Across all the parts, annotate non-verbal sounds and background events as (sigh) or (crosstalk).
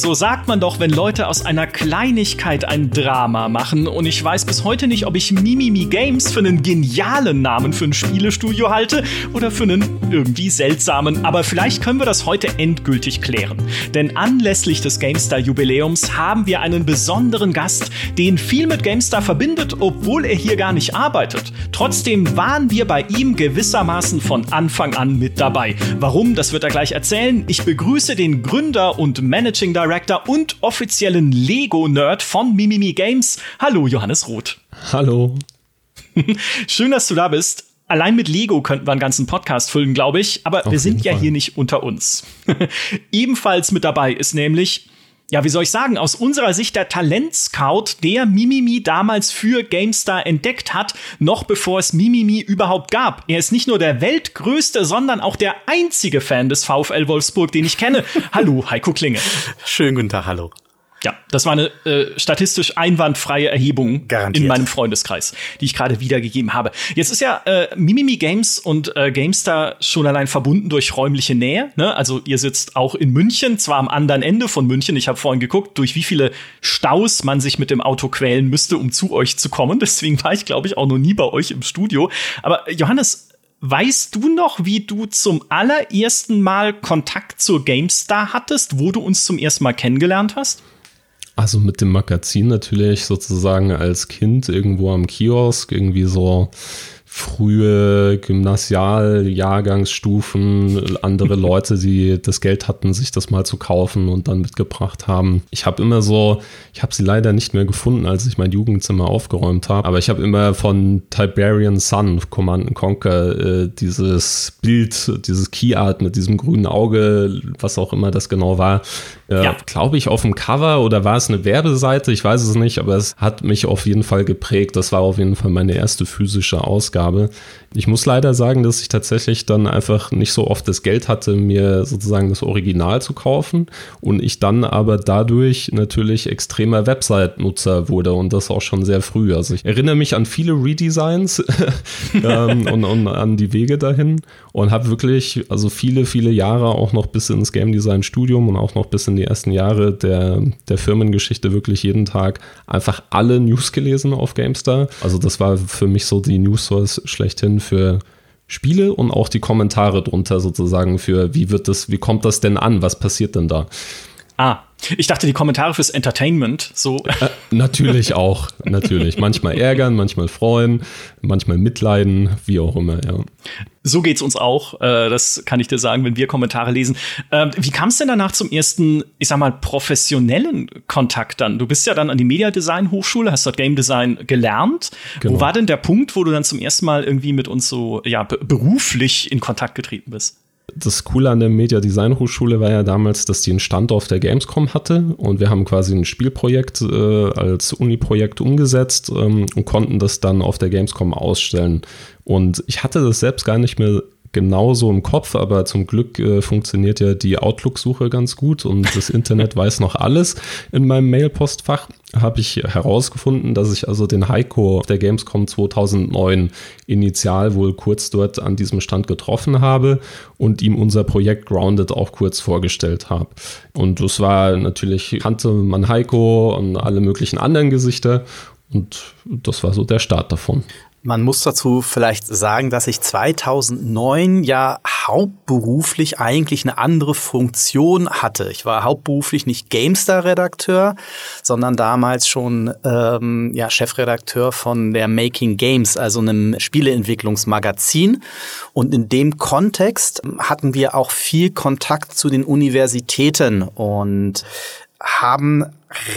So sagt man doch, wenn Leute aus einer Kleinigkeit ein Drama machen. Und ich weiß bis heute nicht, ob ich Mimimi Games für einen genialen Namen für ein Spielestudio halte oder für einen irgendwie seltsamen. Aber vielleicht können wir das heute endgültig klären. Denn anlässlich des GameStar-Jubiläums haben wir einen besonderen Gast, den viel mit GameStar verbindet, obwohl er hier gar nicht arbeitet. Trotzdem waren wir bei ihm gewissermaßen von Anfang an mit dabei. Warum, das wird er gleich erzählen. Ich begrüße den Gründer und Managing Director und offiziellen Lego-Nerd von Mimimi Games. Hallo, Johannes Roth. Hallo. (laughs) Schön, dass du da bist. Allein mit Lego könnten wir einen ganzen Podcast füllen, glaube ich. Aber Auf wir sind ja Fall. hier nicht unter uns. (laughs) Ebenfalls mit dabei ist nämlich ja, wie soll ich sagen, aus unserer Sicht der Talentscout, der Mimimi damals für GameStar entdeckt hat, noch bevor es Mimimi überhaupt gab. Er ist nicht nur der weltgrößte, sondern auch der einzige Fan des VfL Wolfsburg, den ich kenne. (laughs) hallo, Heiko Klinge. Schönen guten Tag, hallo. Ja, das war eine äh, statistisch einwandfreie Erhebung Garantiert. in meinem Freundeskreis, die ich gerade wiedergegeben habe. Jetzt ist ja äh, Mimimi Games und äh, GameStar schon allein verbunden durch räumliche Nähe. Ne? Also ihr sitzt auch in München, zwar am anderen Ende von München. Ich habe vorhin geguckt, durch wie viele Staus man sich mit dem Auto quälen müsste, um zu euch zu kommen. (laughs) Deswegen war ich, glaube ich, auch noch nie bei euch im Studio. Aber Johannes, Weißt du noch, wie du zum allerersten Mal Kontakt zur GameStar hattest, wo du uns zum ersten Mal kennengelernt hast? Also mit dem Magazin natürlich sozusagen als Kind irgendwo am Kiosk, irgendwie so frühe Gymnasialjahrgangsstufen, andere (laughs) Leute, die das Geld hatten, sich das mal zu kaufen und dann mitgebracht haben. Ich habe immer so, ich habe sie leider nicht mehr gefunden, als ich mein Jugendzimmer aufgeräumt habe, aber ich habe immer von Tiberian Sun, Command Conquer, äh, dieses Bild, dieses Keyart mit diesem grünen Auge, was auch immer das genau war, äh, ja. glaube ich, auf dem Cover oder war es eine Werbeseite, ich weiß es nicht, aber es hat mich auf jeden Fall geprägt. Das war auf jeden Fall meine erste physische Ausgabe. Ich muss leider sagen, dass ich tatsächlich dann einfach nicht so oft das Geld hatte, mir sozusagen das Original zu kaufen und ich dann aber dadurch natürlich extremer Website-Nutzer wurde und das auch schon sehr früh. Also ich erinnere mich an viele Redesigns (laughs) ähm, (laughs) und, und, an die Wege dahin und habe wirklich also viele, viele Jahre auch noch bis ins Game Design Studium und auch noch bis in die ersten Jahre der, der Firmengeschichte wirklich jeden Tag einfach alle News gelesen auf GameStar. Also das war für mich so die News Source schlechthin für Spiele und auch die Kommentare drunter sozusagen für, wie wird das, wie kommt das denn an, was passiert denn da? Ah, ich dachte, die Kommentare fürs Entertainment, so. Äh, natürlich auch, natürlich. Manchmal ärgern, manchmal freuen, manchmal mitleiden, wie auch immer, ja. So geht's uns auch, äh, das kann ich dir sagen, wenn wir Kommentare lesen. Ähm, wie kam es denn danach zum ersten, ich sag mal, professionellen Kontakt dann? Du bist ja dann an die Media Design Hochschule, hast dort Game Design gelernt. Genau. Wo war denn der Punkt, wo du dann zum ersten Mal irgendwie mit uns so, ja, beruflich in Kontakt getreten bist? Das Coole an der Media Design Hochschule war ja damals, dass die einen Standort der Gamescom hatte und wir haben quasi ein Spielprojekt äh, als Uni-Projekt umgesetzt ähm, und konnten das dann auf der Gamescom ausstellen. Und ich hatte das selbst gar nicht mehr genauso im Kopf, aber zum Glück äh, funktioniert ja die Outlook-Suche ganz gut und das Internet (laughs) weiß noch alles. In meinem Mailpostfach habe ich herausgefunden, dass ich also den Heiko der Gamescom 2009 initial wohl kurz dort an diesem Stand getroffen habe und ihm unser Projekt Grounded auch kurz vorgestellt habe. Und das war natürlich, kannte man Heiko und alle möglichen anderen Gesichter und das war so der Start davon. Man muss dazu vielleicht sagen, dass ich 2009 ja hauptberuflich eigentlich eine andere Funktion hatte. Ich war hauptberuflich nicht GameStar-Redakteur, sondern damals schon ähm, ja, Chefredakteur von der Making Games, also einem Spieleentwicklungsmagazin. Und in dem Kontext hatten wir auch viel Kontakt zu den Universitäten und haben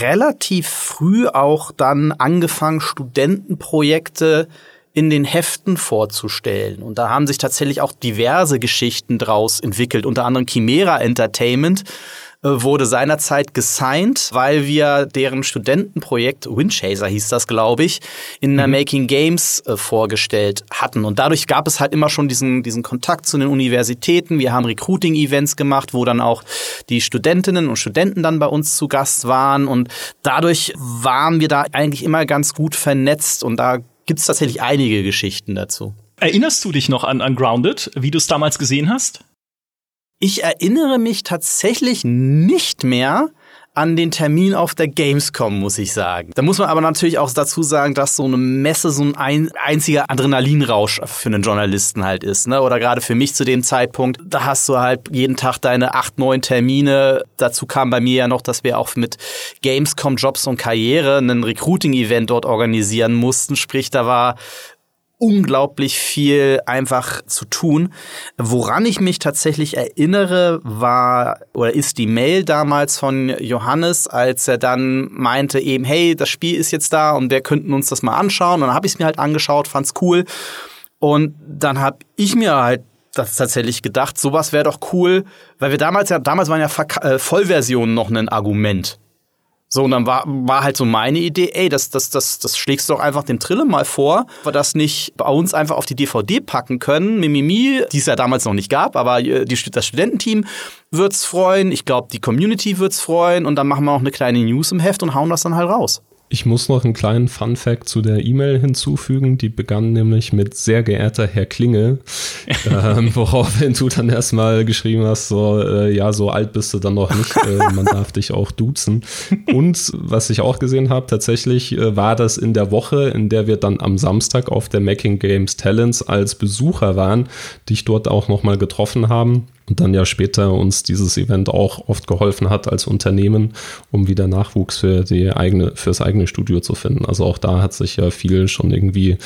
relativ früh auch dann angefangen, Studentenprojekte in den Heften vorzustellen. Und da haben sich tatsächlich auch diverse Geschichten draus entwickelt. Unter anderem Chimera Entertainment äh, wurde seinerzeit gesigned, weil wir deren Studentenprojekt, Windchaser hieß das, glaube ich, in der mhm. Making Games äh, vorgestellt hatten. Und dadurch gab es halt immer schon diesen, diesen Kontakt zu den Universitäten. Wir haben Recruiting-Events gemacht, wo dann auch die Studentinnen und Studenten dann bei uns zu Gast waren. Und dadurch waren wir da eigentlich immer ganz gut vernetzt. Und da gibt es tatsächlich einige Geschichten dazu. Erinnerst du dich noch an, an Grounded, wie du es damals gesehen hast? Ich erinnere mich tatsächlich nicht mehr an den Termin auf der Gamescom, muss ich sagen. Da muss man aber natürlich auch dazu sagen, dass so eine Messe so ein einziger Adrenalinrausch für einen Journalisten halt ist. Ne? Oder gerade für mich zu dem Zeitpunkt, da hast du halt jeden Tag deine acht, neun Termine. Dazu kam bei mir ja noch, dass wir auch mit Gamescom Jobs und Karriere ein Recruiting-Event dort organisieren mussten. Sprich, da war unglaublich viel einfach zu tun. Woran ich mich tatsächlich erinnere, war oder ist die Mail damals von Johannes, als er dann meinte eben, hey, das Spiel ist jetzt da und wir könnten uns das mal anschauen. Und dann habe ich es mir halt angeschaut, fand's cool. Und dann habe ich mir halt das tatsächlich gedacht, sowas wäre doch cool, weil wir damals ja, damals waren ja äh, Vollversionen noch ein Argument. So, und dann war, war halt so meine Idee, ey, das, das, das, das schlägst du doch einfach dem Trille mal vor, wir das nicht bei uns einfach auf die DVD packen können. Mimimi, die es ja damals noch nicht gab, aber äh, die, das Studententeam wird's freuen, ich glaube, die Community wird's freuen und dann machen wir auch eine kleine News im Heft und hauen das dann halt raus. Ich muss noch einen kleinen Fun Fact zu der E-Mail hinzufügen. Die begann nämlich mit sehr geehrter Herr Klinge, (laughs) ähm, woraufhin du dann erstmal geschrieben hast, so, äh, ja, so alt bist du dann noch nicht, äh, man darf dich auch duzen. Und was ich auch gesehen habe, tatsächlich äh, war das in der Woche, in der wir dann am Samstag auf der Making Games Talents als Besucher waren, dich dort auch nochmal getroffen haben und dann ja später uns dieses Event auch oft geholfen hat als Unternehmen, um wieder Nachwuchs für die eigene, fürs eigene Studio zu finden. Also auch da hat sich ja viel schon irgendwie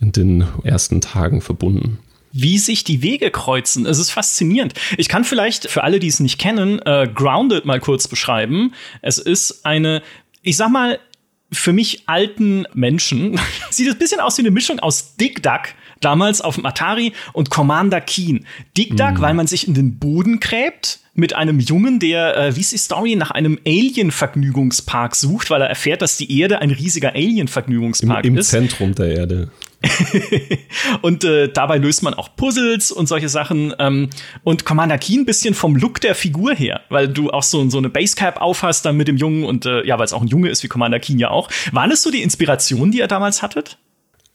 in den ersten Tagen verbunden wie sich die Wege kreuzen. Es ist faszinierend. Ich kann vielleicht für alle, die es nicht kennen, äh, Grounded mal kurz beschreiben. Es ist eine, ich sag mal, für mich alten Menschen. (laughs) Sieht ein bisschen aus wie eine Mischung aus Dick Duck damals auf dem Atari und Commander Keen. Dick Duck, mhm. weil man sich in den Boden gräbt mit einem Jungen, der, äh, wie ist die Story, nach einem Alien-Vergnügungspark sucht, weil er erfährt, dass die Erde ein riesiger Alien-Vergnügungspark ist. Im Zentrum der Erde. (laughs) und äh, dabei löst man auch Puzzles und solche Sachen. Ähm, und Commander Keen bisschen vom Look der Figur her, weil du auch so, so eine Basecap aufhast dann mit dem Jungen und äh, ja, weil es auch ein Junge ist wie Commander Keen ja auch. Waren es so die Inspirationen, die ihr damals hattet?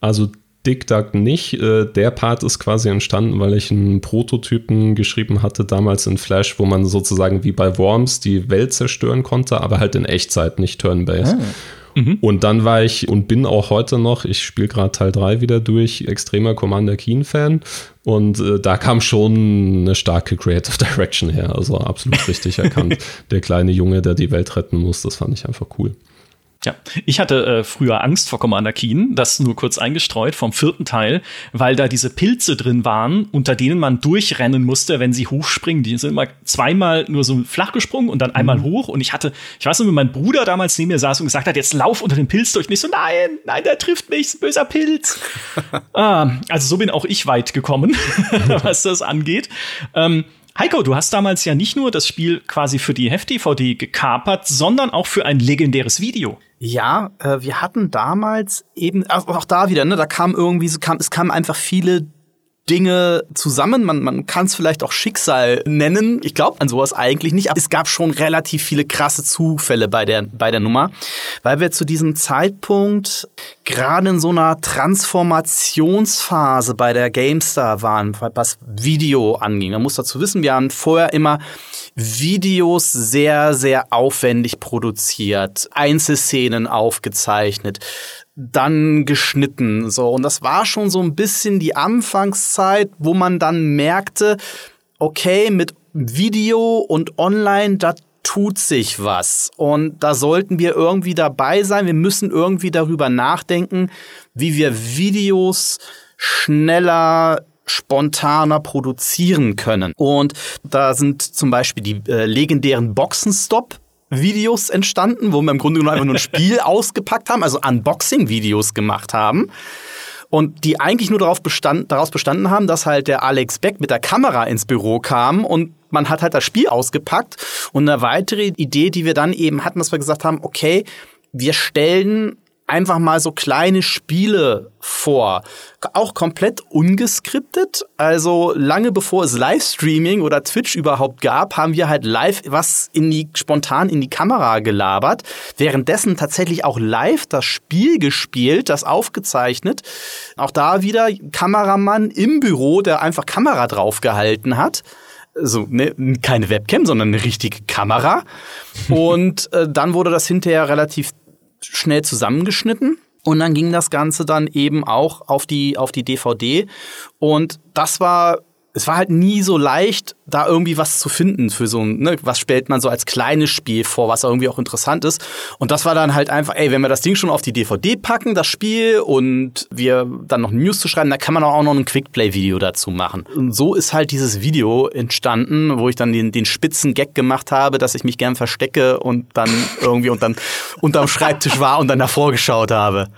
Also Dick Duck nicht. Äh, der Part ist quasi entstanden, weil ich einen Prototypen geschrieben hatte, damals in Flash, wo man sozusagen wie bei Worms die Welt zerstören konnte, aber halt in Echtzeit, nicht Turn-Based. Ah. Mhm. Und dann war ich und bin auch heute noch, ich spiele gerade Teil 3 wieder durch, extremer Commander Keen-Fan. Und äh, da kam schon eine starke Creative (laughs) Direction her. Also absolut richtig erkannt. (laughs) Der kleine Junge, der die Welt retten muss, das fand ich einfach cool. Ja, ich hatte äh, früher Angst vor Commander Keen, das nur kurz eingestreut vom vierten Teil, weil da diese Pilze drin waren, unter denen man durchrennen musste, wenn sie hochspringen. Die sind immer zweimal nur so flach gesprungen und dann einmal mhm. hoch. Und ich hatte, ich weiß nicht, wie mein Bruder damals neben mir saß und gesagt hat, jetzt lauf unter den Pilz durch. Und ich so, nein, nein, der trifft mich, böser Pilz. (laughs) ah, also so bin auch ich weit gekommen, (laughs) was das angeht. Ähm, Heiko, du hast damals ja nicht nur das Spiel quasi für die Heft-DVD gekapert, sondern auch für ein legendäres Video. Ja, äh, wir hatten damals eben, auch, da wieder, ne, da kam irgendwie, so kam, es kamen einfach viele Dinge zusammen. Man, man kann es vielleicht auch Schicksal nennen. Ich glaube an sowas eigentlich nicht, aber es gab schon relativ viele krasse Zufälle bei der, bei der Nummer, weil wir zu diesem Zeitpunkt gerade in so einer Transformationsphase bei der GameStar waren, was Video anging. Man muss dazu wissen, wir haben vorher immer Videos sehr, sehr aufwendig produziert, Einzelszenen aufgezeichnet, dann geschnitten. So, und das war schon so ein bisschen die Anfangszeit, wo man dann merkte, okay, mit Video und online, da tut sich was. Und da sollten wir irgendwie dabei sein. Wir müssen irgendwie darüber nachdenken, wie wir Videos schneller spontaner produzieren können. Und da sind zum Beispiel die äh, legendären Boxenstop Videos entstanden, wo wir im Grunde genommen einfach nur ein Spiel (laughs) ausgepackt haben, also Unboxing-Videos gemacht haben. Und die eigentlich nur darauf bestand, daraus bestanden haben, dass halt der Alex Beck mit der Kamera ins Büro kam und man hat halt das Spiel ausgepackt. Und eine weitere Idee, die wir dann eben hatten, dass wir gesagt haben, okay, wir stellen einfach mal so kleine Spiele vor. Auch komplett ungeskriptet. Also lange bevor es Livestreaming oder Twitch überhaupt gab, haben wir halt live was in die, spontan in die Kamera gelabert. Währenddessen tatsächlich auch live das Spiel gespielt, das aufgezeichnet. Auch da wieder Kameramann im Büro, der einfach Kamera draufgehalten hat so ne, keine Webcam, sondern eine richtige Kamera. Und äh, dann wurde das hinterher relativ schnell zusammengeschnitten. Und dann ging das Ganze dann eben auch auf die, auf die DVD. Und das war es war halt nie so leicht, da irgendwie was zu finden für so ein, ne, was stellt man so als kleines Spiel vor, was irgendwie auch interessant ist. Und das war dann halt einfach, ey, wenn wir das Ding schon auf die DVD packen, das Spiel, und wir dann noch News zu schreiben, da kann man auch noch ein Quickplay-Video dazu machen. Und so ist halt dieses Video entstanden, wo ich dann den, den spitzen Gag gemacht habe, dass ich mich gern verstecke und dann irgendwie dann unterm Schreibtisch war und dann davor geschaut habe.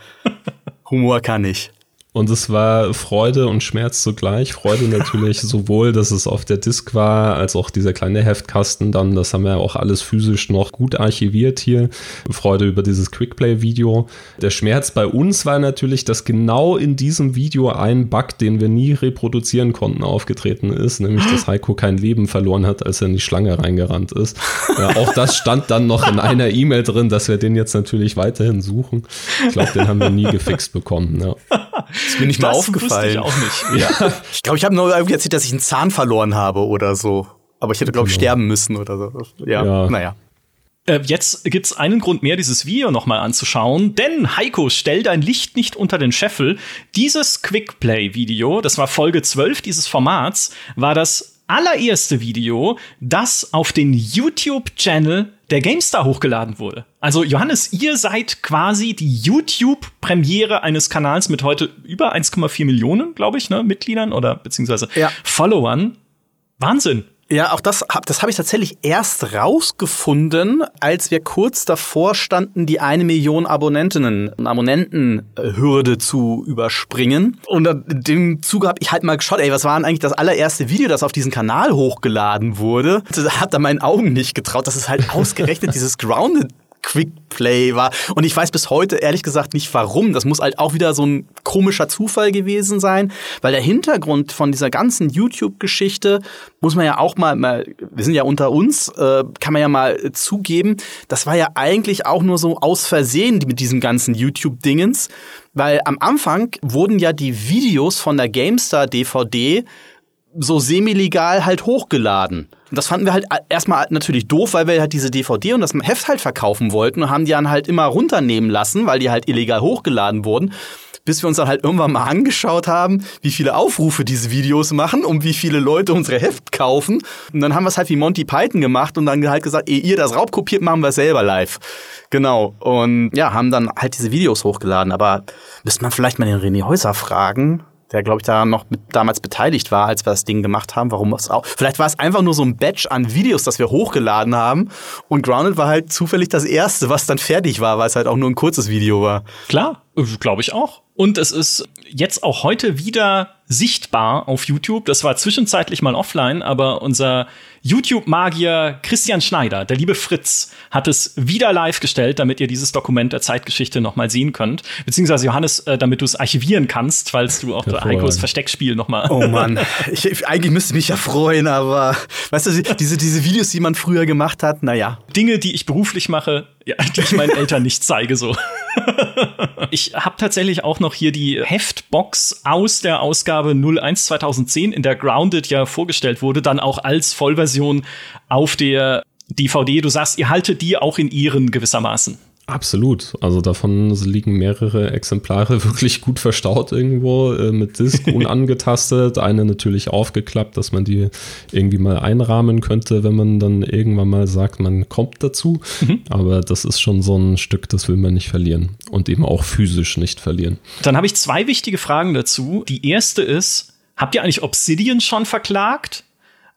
Humor kann ich. Und es war Freude und Schmerz zugleich. Freude natürlich (laughs) sowohl, dass es auf der Disk war, als auch dieser kleine Heftkasten dann. Das haben wir auch alles physisch noch gut archiviert hier. Freude über dieses Quickplay-Video. Der Schmerz bei uns war natürlich, dass genau in diesem Video ein Bug, den wir nie reproduzieren konnten, aufgetreten ist. Nämlich, dass Heiko kein Leben verloren hat, als er in die Schlange reingerannt ist. Ja, auch das stand dann noch in einer E-Mail drin, dass wir den jetzt natürlich weiterhin suchen. Ich glaube, den haben wir nie gefixt bekommen. Ja. Ist mir nicht das mal aufgefallen. Ich auch nicht. (laughs) Ja. Ich glaube, ich habe nur irgendwie erzählt, dass ich einen Zahn verloren habe oder so. Aber ich hätte, glaube ich, genau. sterben müssen oder so. Ja, ja. naja. Äh, jetzt gibt's einen Grund mehr, dieses Video nochmal anzuschauen, denn Heiko, stell dein Licht nicht unter den Scheffel. Dieses Quickplay-Video, das war Folge 12 dieses Formats, war das allererste Video, das auf den YouTube-Channel der GameStar hochgeladen wurde. Also Johannes, ihr seid quasi die YouTube-Premiere eines Kanals mit heute über 1,4 Millionen, glaube ich, ne, Mitgliedern oder beziehungsweise ja. Followern. Wahnsinn. Ja, auch das, das habe ich tatsächlich erst rausgefunden, als wir kurz davor standen, die eine Million Abonnentinnen, Abonnentenhürde zu überspringen. Und in dem Zuge habe ich halt mal geschaut, ey, was war denn eigentlich das allererste Video, das auf diesen Kanal hochgeladen wurde? Da hat er meinen Augen nicht getraut, dass es halt (laughs) ausgerechnet dieses Grounded Quickplay war. Und ich weiß bis heute ehrlich gesagt nicht warum. Das muss halt auch wieder so ein komischer Zufall gewesen sein, weil der Hintergrund von dieser ganzen YouTube-Geschichte muss man ja auch mal, mal, wir sind ja unter uns, äh, kann man ja mal zugeben, das war ja eigentlich auch nur so aus Versehen mit diesem ganzen YouTube-Dingens, weil am Anfang wurden ja die Videos von der GameStar DVD so semi-legal halt hochgeladen. Und das fanden wir halt erstmal natürlich doof, weil wir halt diese DVD und das Heft halt verkaufen wollten und haben die dann halt immer runternehmen lassen, weil die halt illegal hochgeladen wurden. Bis wir uns dann halt irgendwann mal angeschaut haben, wie viele Aufrufe diese Videos machen und wie viele Leute unsere Heft kaufen. Und dann haben wir es halt wie Monty Python gemacht und dann halt gesagt, ehe ihr das raubkopiert, machen wir es selber live. Genau. Und ja, haben dann halt diese Videos hochgeladen. Aber müsste man vielleicht mal den René Häuser fragen, der glaube ich da noch mit, damals beteiligt war, als wir das Ding gemacht haben. Warum es auch? Vielleicht war es einfach nur so ein Batch an Videos, das wir hochgeladen haben. Und Grounded war halt zufällig das erste, was dann fertig war, weil es halt auch nur ein kurzes Video war. Klar, glaube ich auch. Und es ist jetzt auch heute wieder sichtbar auf YouTube. Das war zwischenzeitlich mal offline, aber unser YouTube-Magier Christian Schneider, der liebe Fritz, hat es wieder live gestellt, damit ihr dieses Dokument der Zeitgeschichte noch mal sehen könnt. Beziehungsweise Johannes, äh, damit du es archivieren kannst, falls du auch Heikos Versteckspiel noch mal. Oh Mann, (laughs) ich, eigentlich müsste ich mich ja freuen, aber weißt du, diese, diese Videos, die man früher gemacht hat, naja. Dinge, die ich beruflich mache, ja, (laughs) die ich meinen Eltern nicht zeige, so. (laughs) ich habe tatsächlich auch noch hier die Heftbox aus der Ausgabe 01 2010, in der Grounded ja vorgestellt wurde, dann auch als Vollversion auf der DVD. Du sagst, ihr haltet die auch in ihren gewissermaßen. Absolut. Also davon liegen mehrere Exemplare (laughs) wirklich gut verstaut irgendwo äh, mit Disk (laughs) unangetastet. Eine natürlich aufgeklappt, dass man die irgendwie mal einrahmen könnte, wenn man dann irgendwann mal sagt, man kommt dazu. Mhm. Aber das ist schon so ein Stück, das will man nicht verlieren und eben auch physisch nicht verlieren. Dann habe ich zwei wichtige Fragen dazu. Die erste ist, habt ihr eigentlich Obsidian schon verklagt?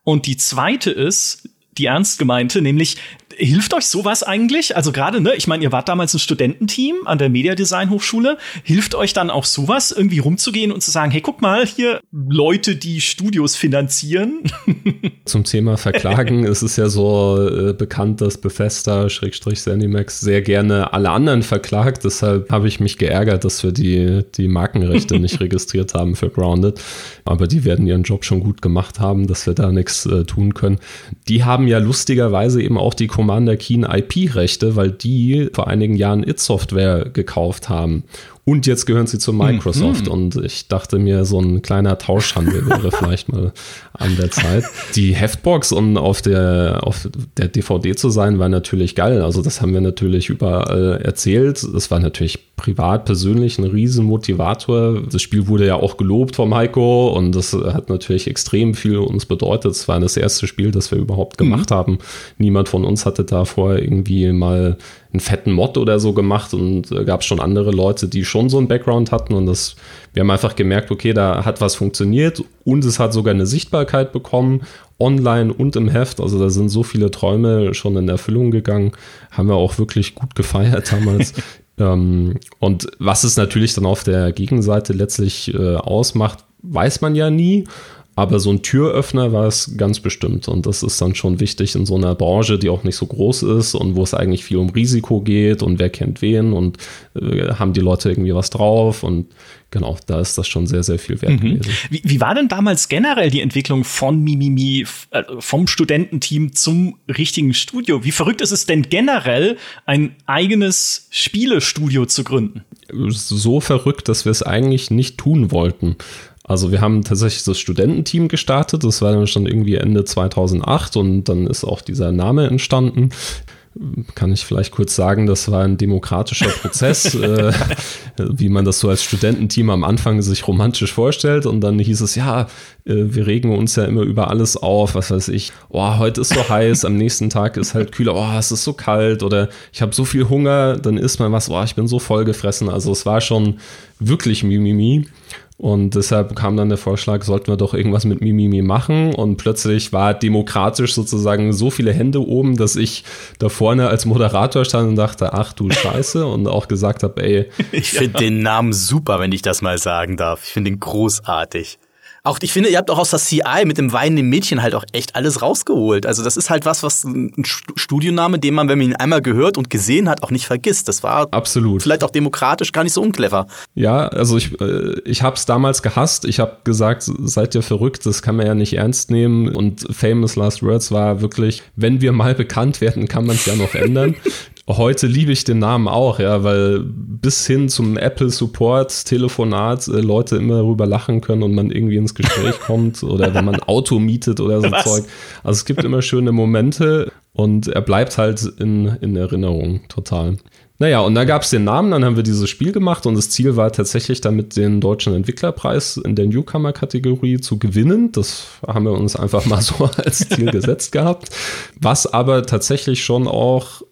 Und die zweite ist, die ernst gemeinte, nämlich Hilft euch sowas eigentlich? Also gerade, ne, ich meine, ihr wart damals ein Studententeam an der Mediadesign Hochschule. Hilft euch dann auch sowas, irgendwie rumzugehen und zu sagen, hey, guck mal, hier Leute, die Studios finanzieren? (laughs) Zum Thema Verklagen ist es ja so äh, bekannt, dass Bethesda, Schrägstrich Zenimax, sehr gerne alle anderen verklagt. Deshalb habe ich mich geärgert, dass wir die, die Markenrechte nicht (laughs) registriert haben für Grounded. Aber die werden ihren Job schon gut gemacht haben, dass wir da nichts äh, tun können. Die haben ja lustigerweise eben auch die Commander Keen IP-Rechte, weil die vor einigen Jahren It Software gekauft haben. Und jetzt gehören sie zu Microsoft. Mhm. Und ich dachte mir, so ein kleiner Tauschhandel wäre (laughs) vielleicht mal an der Zeit. Die Heftbox und auf der, auf der DVD zu sein, war natürlich geil. Also das haben wir natürlich überall erzählt. Das war natürlich privat, persönlich ein Riesenmotivator. Das Spiel wurde ja auch gelobt vom Heiko und das hat natürlich extrem viel uns bedeutet. Es war das erste Spiel, das wir überhaupt gemacht mhm. haben. Niemand von uns hatte da vorher irgendwie mal einen fetten Mod oder so gemacht und äh, gab es schon andere Leute, die schon so einen Background hatten und das, wir haben einfach gemerkt, okay, da hat was funktioniert und es hat sogar eine Sichtbarkeit bekommen, online und im Heft. Also da sind so viele Träume schon in Erfüllung gegangen, haben wir auch wirklich gut gefeiert damals. (laughs) ähm, und was es natürlich dann auf der Gegenseite letztlich äh, ausmacht, weiß man ja nie. Aber so ein Türöffner war es ganz bestimmt. Und das ist dann schon wichtig in so einer Branche, die auch nicht so groß ist und wo es eigentlich viel um Risiko geht und wer kennt wen und äh, haben die Leute irgendwie was drauf. Und genau, da ist das schon sehr, sehr viel wert mhm. gewesen. Wie, wie, war denn damals generell die Entwicklung von Mimimi, äh, vom Studententeam zum richtigen Studio? Wie verrückt ist es denn generell, ein eigenes Spielestudio zu gründen? So verrückt, dass wir es eigentlich nicht tun wollten. Also wir haben tatsächlich das Studententeam gestartet, das war dann schon irgendwie Ende 2008 und dann ist auch dieser Name entstanden. Kann ich vielleicht kurz sagen, das war ein demokratischer Prozess, (laughs) äh, wie man das so als Studententeam am Anfang sich romantisch vorstellt. Und dann hieß es, ja, äh, wir regen uns ja immer über alles auf, was weiß ich, oh, heute ist so heiß, am nächsten Tag ist halt kühler, oh, es ist so kalt oder ich habe so viel Hunger, dann isst man was, oh, ich bin so voll gefressen. Also es war schon wirklich Mimimi. Und deshalb kam dann der Vorschlag, sollten wir doch irgendwas mit Mimimi machen. Und plötzlich war demokratisch sozusagen so viele Hände oben, dass ich da vorne als Moderator stand und dachte, ach du Scheiße. (laughs) und auch gesagt habe, ey. Ich finde den Namen super, wenn ich das mal sagen darf. Ich finde ihn großartig. Auch ich finde, ihr habt auch aus der CI mit dem weinenden Mädchen halt auch echt alles rausgeholt. Also das ist halt was, was ein Studioname, den man, wenn man ihn einmal gehört und gesehen hat, auch nicht vergisst. Das war absolut vielleicht auch demokratisch gar nicht so unclever. Ja, also ich, äh, ich habe es damals gehasst. Ich habe gesagt, seid ihr verrückt, das kann man ja nicht ernst nehmen. Und Famous Last Words war wirklich, wenn wir mal bekannt werden, kann man es ja noch ändern. (laughs) Heute liebe ich den Namen auch, ja, weil bis hin zum Apple Support Telefonat äh, Leute immer darüber lachen können und man irgendwie ins Gespräch (laughs) kommt oder wenn man Auto mietet oder so Was? Zeug. Also es gibt immer schöne Momente und er bleibt halt in, in Erinnerung total. Naja, und dann gab es den Namen, dann haben wir dieses Spiel gemacht und das Ziel war tatsächlich damit den deutschen Entwicklerpreis in der Newcomer-Kategorie zu gewinnen. Das haben wir uns einfach mal so (laughs) als Ziel gesetzt gehabt. Was aber tatsächlich schon auch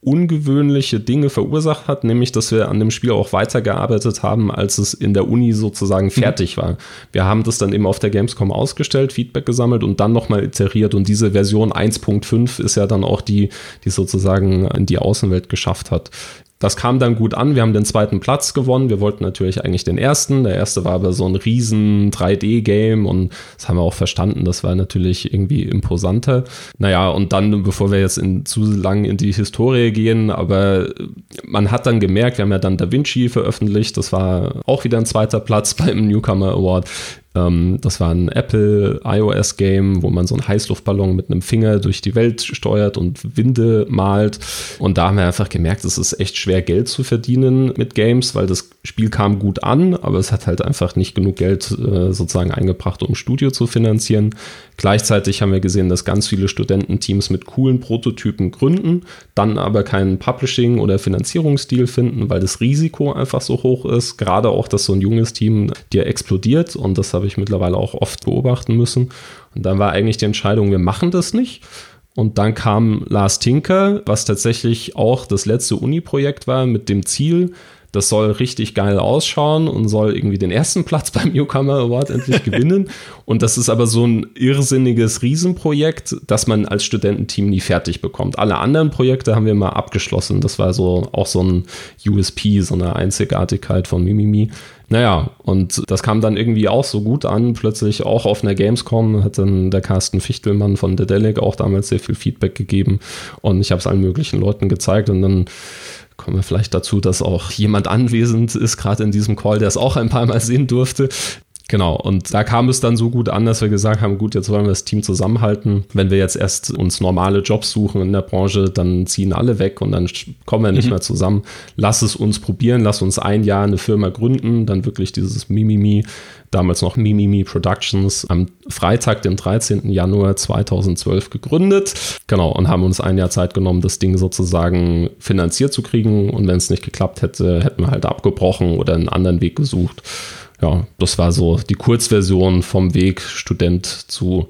ungewöhnliche Dinge verursacht hat, nämlich dass wir an dem Spiel auch weitergearbeitet haben, als es in der Uni sozusagen mhm. fertig mhm. war. Wir haben das dann eben auf der Gamescom ausgestellt, Feedback gesammelt und dann nochmal iteriert und diese Version 1.5 ist ja dann auch die, die sozusagen in die Außenwelt geschafft hat. Das kam dann gut an. Wir haben den zweiten Platz gewonnen. Wir wollten natürlich eigentlich den ersten. Der erste war aber so ein riesen 3D-Game und das haben wir auch verstanden. Das war natürlich irgendwie imposanter. Naja, und dann, bevor wir jetzt in, zu lang in die Historie gehen, aber man hat dann gemerkt, wir haben ja dann Da Vinci veröffentlicht. Das war auch wieder ein zweiter Platz (laughs) beim Newcomer Award. Ähm, das war ein Apple iOS Game, wo man so einen Heißluftballon mit einem Finger durch die Welt steuert und Winde malt. Und da haben wir einfach gemerkt, es ist echt schwer Geld zu verdienen mit Games, weil das Spiel kam gut an, aber es hat halt einfach nicht genug Geld äh, sozusagen eingebracht, um Studio zu finanzieren. Gleichzeitig haben wir gesehen, dass ganz viele Studententeams mit coolen Prototypen gründen, dann aber keinen Publishing- oder Finanzierungsstil finden, weil das Risiko einfach so hoch ist. Gerade auch, dass so ein junges Team dir explodiert und das habe ich mittlerweile auch oft beobachten müssen. Und dann war eigentlich die Entscheidung, wir machen das nicht. Und dann kam Lars Tinker, was tatsächlich auch das letzte Uni-Projekt war, mit dem Ziel, das soll richtig geil ausschauen und soll irgendwie den ersten (laughs) Platz beim Newcomer Award endlich gewinnen. und das ist aber so ein irrsinniges Riesenprojekt, das man als Studententeam nie fertig bekommt. Alle anderen Projekte haben wir mal abgeschlossen. Das war so auch so ein USP, so eine Einzigartigkeit von Mimimi. Naja, und das kam dann irgendwie auch so gut an, plötzlich auch auf einer Gamescom hat dann der Carsten Fichtelmann von The Delic auch damals sehr viel Feedback gegeben. Und ich habe es allen möglichen Leuten gezeigt. Und dann kommen wir vielleicht dazu, dass auch jemand anwesend ist, gerade in diesem Call, der es auch ein paar Mal sehen durfte. Genau, und da kam es dann so gut an, dass wir gesagt haben, gut, jetzt wollen wir das Team zusammenhalten. Wenn wir jetzt erst uns normale Jobs suchen in der Branche, dann ziehen alle weg und dann kommen wir nicht mhm. mehr zusammen. Lass es uns probieren, lass uns ein Jahr eine Firma gründen, dann wirklich dieses Mimimi, damals noch Mimimi Productions, am Freitag, dem 13. Januar 2012 gegründet. Genau, und haben uns ein Jahr Zeit genommen, das Ding sozusagen finanziert zu kriegen. Und wenn es nicht geklappt hätte, hätten wir halt abgebrochen oder einen anderen Weg gesucht ja, das war so die Kurzversion vom Weg Student zu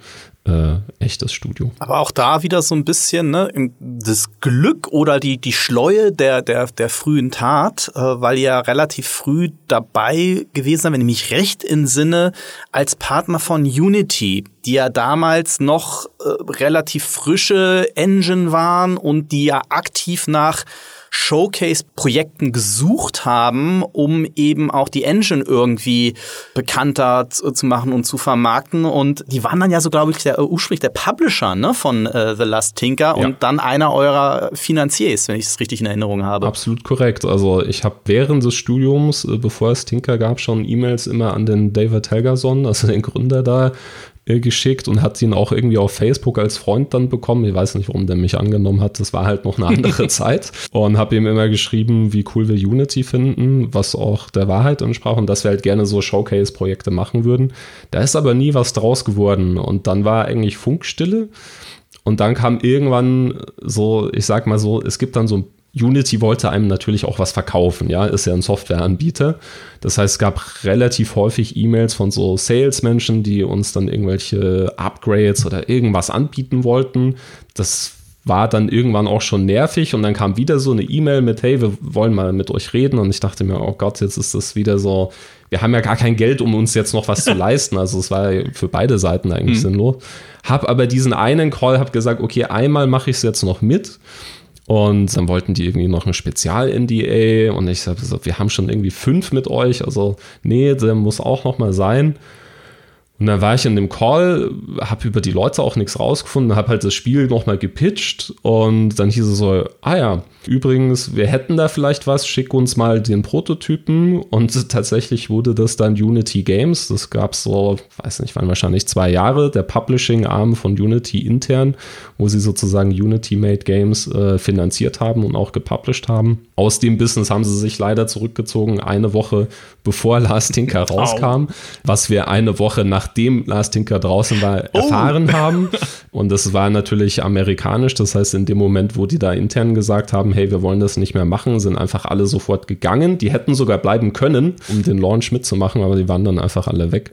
äh, echtes Studio. Aber auch da wieder so ein bisschen ne, das Glück oder die, die Schleue der, der, der frühen Tat, äh, weil ihr relativ früh dabei gewesen seid, wenn ich mich recht entsinne, als Partner von Unity, die ja damals noch äh, relativ frische Engine waren und die ja aktiv nach Showcase-Projekten gesucht haben, um eben auch die Engine irgendwie bekannter zu machen und zu vermarkten. Und die waren dann ja so, glaube ich, der ursprünglich der Publisher ne, von äh, The Last Tinker ja. und dann einer eurer Finanziers, wenn ich es richtig in Erinnerung habe. Absolut korrekt. Also ich habe während des Studiums, äh, bevor es Tinker gab, schon E-Mails immer an den David Helgerson, also den Gründer da, äh, geschickt und hat ihn auch irgendwie auf Facebook als Freund dann bekommen. Ich weiß nicht, warum der mich angenommen hat. Das war halt noch eine andere (laughs) Zeit. Und habe ihm immer geschrieben, wie cool wir Unity finden, was auch der Wahrheit entsprach und dass wir halt gerne so Showcase-Projekte machen würden. Da ist aber nie was draus geworden. Und dann war eigentlich Funkstille. Und dann kam irgendwann so, ich sag mal so, es gibt dann so ein Unity wollte einem natürlich auch was verkaufen, ja, ist ja ein Softwareanbieter. Das heißt, es gab relativ häufig E-Mails von so Salesmenschen, die uns dann irgendwelche Upgrades oder irgendwas anbieten wollten. Das war dann irgendwann auch schon nervig und dann kam wieder so eine E-Mail mit, hey, wir wollen mal mit euch reden und ich dachte mir, oh Gott, jetzt ist das wieder so, wir haben ja gar kein Geld, um uns jetzt noch was zu (laughs) leisten. Also es war für beide Seiten eigentlich mhm. sinnlos. Hab aber diesen einen Call, hab gesagt, okay, einmal mache ich es jetzt noch mit und dann wollten die irgendwie noch ein Spezial-NDA und ich sage, wir haben schon irgendwie fünf mit euch, also nee, der muss auch noch mal sein. Und dann war ich in dem Call, habe über die Leute auch nichts rausgefunden, habe halt das Spiel nochmal gepitcht und dann hieß es so, ah ja, übrigens, wir hätten da vielleicht was, schick uns mal den Prototypen und (laughs) tatsächlich wurde das dann Unity Games, das gab so, weiß nicht, waren wahrscheinlich zwei Jahre, der Publishing-Arm von Unity intern, wo sie sozusagen Unity-Made Games äh, finanziert haben und auch gepublished haben. Aus dem Business haben sie sich leider zurückgezogen, eine Woche bevor Last Tinker rauskam, Au. was wir eine Woche nach nachdem Lars Tinker draußen war, oh. erfahren (laughs) haben. Und das war natürlich amerikanisch. Das heißt, in dem Moment, wo die da intern gesagt haben, hey, wir wollen das nicht mehr machen, sind einfach alle sofort gegangen. Die hätten sogar bleiben können, um den Launch mitzumachen, aber die waren dann einfach alle weg.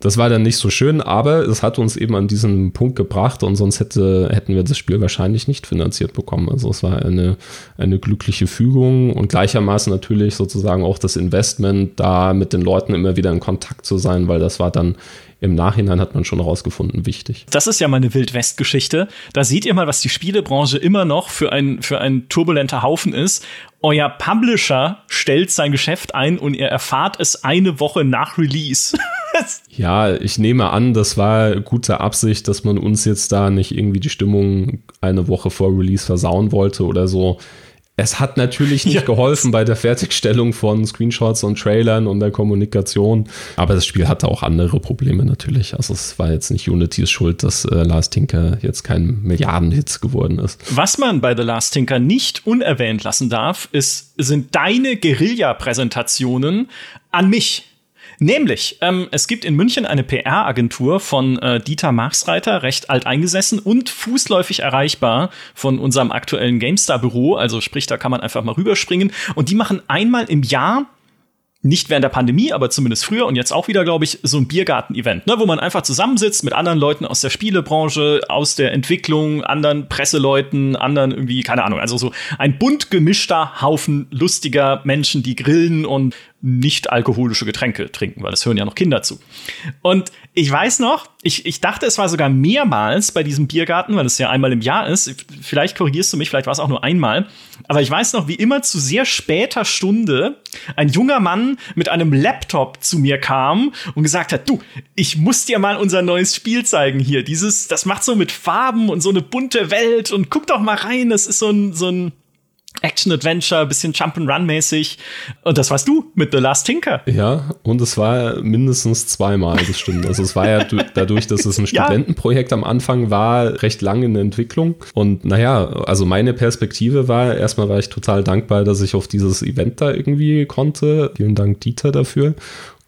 Das war dann nicht so schön, aber es hat uns eben an diesen Punkt gebracht und sonst hätte, hätten wir das Spiel wahrscheinlich nicht finanziert bekommen. Also es war eine, eine glückliche Fügung und gleichermaßen natürlich sozusagen auch das Investment, da mit den Leuten immer wieder in Kontakt zu sein, weil das war dann im Nachhinein hat man schon herausgefunden, wichtig. Das ist ja mal eine Wildwest-Geschichte. Da seht ihr mal, was die Spielebranche immer noch für ein, für ein turbulenter Haufen ist. Euer Publisher stellt sein Geschäft ein und ihr erfahrt es eine Woche nach Release. (laughs) ja, ich nehme an, das war gute Absicht, dass man uns jetzt da nicht irgendwie die Stimmung eine Woche vor Release versauen wollte oder so. Es hat natürlich nicht ja. geholfen bei der Fertigstellung von Screenshots und Trailern und der Kommunikation, aber das Spiel hatte auch andere Probleme natürlich. Also es war jetzt nicht Unity's Schuld, dass äh, Last Tinker jetzt kein Milliardenhit geworden ist. Was man bei The Last Tinker nicht unerwähnt lassen darf, ist, sind deine Guerilla-Präsentationen an mich. Nämlich, ähm, es gibt in München eine PR-Agentur von äh, Dieter Marxreiter, recht alt eingesessen und fußläufig erreichbar von unserem aktuellen GameStar-Büro. Also sprich, da kann man einfach mal rüberspringen. Und die machen einmal im Jahr nicht während der Pandemie, aber zumindest früher und jetzt auch wieder, glaube ich, so ein Biergarten-Event, ne, wo man einfach zusammensitzt mit anderen Leuten aus der Spielebranche, aus der Entwicklung, anderen Presseleuten, anderen irgendwie, keine Ahnung, also so ein bunt gemischter Haufen lustiger Menschen, die grillen und nicht alkoholische Getränke trinken, weil das hören ja noch Kinder zu. Und ich weiß noch, ich, ich dachte, es war sogar mehrmals bei diesem Biergarten, weil es ja einmal im Jahr ist. Vielleicht korrigierst du mich, vielleicht war es auch nur einmal. Aber ich weiß noch, wie immer zu sehr später Stunde ein junger Mann mit einem Laptop zu mir kam und gesagt hat, du, ich muss dir mal unser neues Spiel zeigen hier. Dieses, das macht so mit Farben und so eine bunte Welt und guck doch mal rein, das ist so ein, so ein Action-Adventure, bisschen Jump-and-Run-mäßig. Und das warst du mit The Last Tinker. Ja, und es war mindestens zweimal, das stimmt. Also es war ja dadurch, dass es ein (laughs) Studentenprojekt am Anfang war, recht lange in der Entwicklung. Und naja, also meine Perspektive war, erstmal war ich total dankbar, dass ich auf dieses Event da irgendwie konnte. Vielen Dank, Dieter, dafür.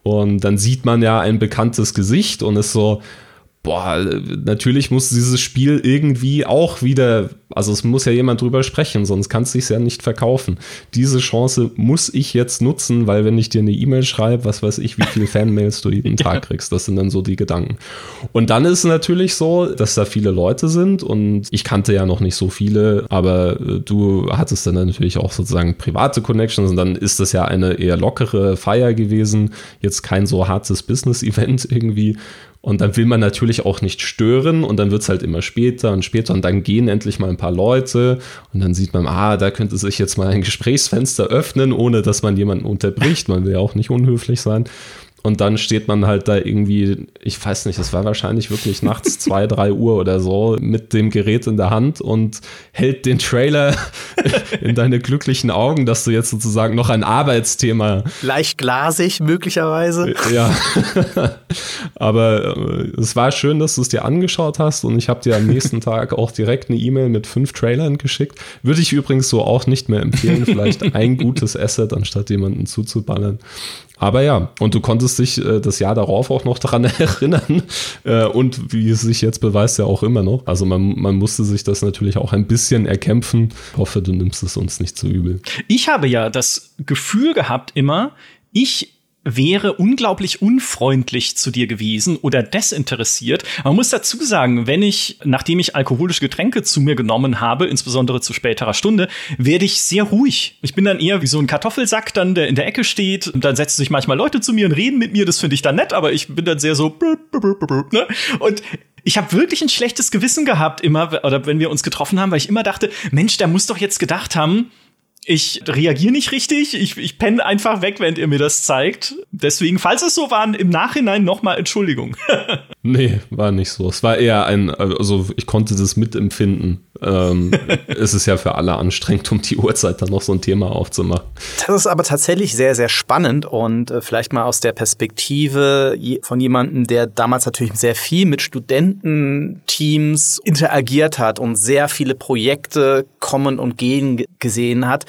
Und dann sieht man ja ein bekanntes Gesicht und ist so, boah, natürlich muss dieses Spiel irgendwie auch wieder, also es muss ja jemand drüber sprechen, sonst kannst du es ja nicht verkaufen. Diese Chance muss ich jetzt nutzen, weil wenn ich dir eine E-Mail schreibe, was weiß ich, wie viele (laughs) Fanmails du jeden Tag kriegst, das sind dann so die Gedanken. Und dann ist es natürlich so, dass da viele Leute sind und ich kannte ja noch nicht so viele, aber äh, du hattest dann natürlich auch sozusagen private Connections und dann ist das ja eine eher lockere Feier gewesen, jetzt kein so hartes Business-Event (laughs) irgendwie. Und dann will man natürlich auch nicht stören und dann wird es halt immer später und später und dann gehen endlich mal ein paar Leute und dann sieht man, ah, da könnte sich jetzt mal ein Gesprächsfenster öffnen, ohne dass man jemanden unterbricht. Man will ja auch nicht unhöflich sein. Und dann steht man halt da irgendwie, ich weiß nicht, es war wahrscheinlich wirklich nachts (laughs) zwei, drei Uhr oder so mit dem Gerät in der Hand und hält den Trailer (laughs) in deine glücklichen Augen, dass du jetzt sozusagen noch ein Arbeitsthema. Leicht glasig, möglicherweise. Ja. (laughs) Aber äh, es war schön, dass du es dir angeschaut hast und ich habe dir am nächsten Tag auch direkt eine E-Mail mit fünf Trailern geschickt. Würde ich übrigens so auch nicht mehr empfehlen. Vielleicht ein gutes Asset, anstatt jemanden zuzuballern. Aber ja, und du konntest dich äh, das Jahr darauf auch noch daran (laughs) erinnern. Äh, und wie es sich jetzt beweist, ja auch immer noch. Also man, man musste sich das natürlich auch ein bisschen erkämpfen. Ich hoffe, du nimmst es uns nicht zu übel. Ich habe ja das Gefühl gehabt immer, ich wäre unglaublich unfreundlich zu dir gewesen oder desinteressiert. Man muss dazu sagen, wenn ich, nachdem ich alkoholische Getränke zu mir genommen habe, insbesondere zu späterer Stunde, werde ich sehr ruhig. Ich bin dann eher wie so ein Kartoffelsack dann, der in der Ecke steht. Und dann setzen sich manchmal Leute zu mir und reden mit mir. Das finde ich dann nett, aber ich bin dann sehr so. Ne? Und ich habe wirklich ein schlechtes Gewissen gehabt immer, oder wenn wir uns getroffen haben, weil ich immer dachte, Mensch, der muss doch jetzt gedacht haben, ich reagiere nicht richtig, ich, ich penne einfach weg, wenn ihr mir das zeigt. Deswegen, falls es so war, im Nachhinein nochmal Entschuldigung. (laughs) nee, war nicht so. Es war eher ein, also ich konnte das mitempfinden. Ähm, (laughs) es ist ja für alle anstrengend, um die Uhrzeit dann noch so ein Thema aufzumachen. Das ist aber tatsächlich sehr, sehr spannend und äh, vielleicht mal aus der Perspektive von jemandem, der damals natürlich sehr viel mit Studententeams interagiert hat und sehr viele Projekte kommen und gehen gesehen hat.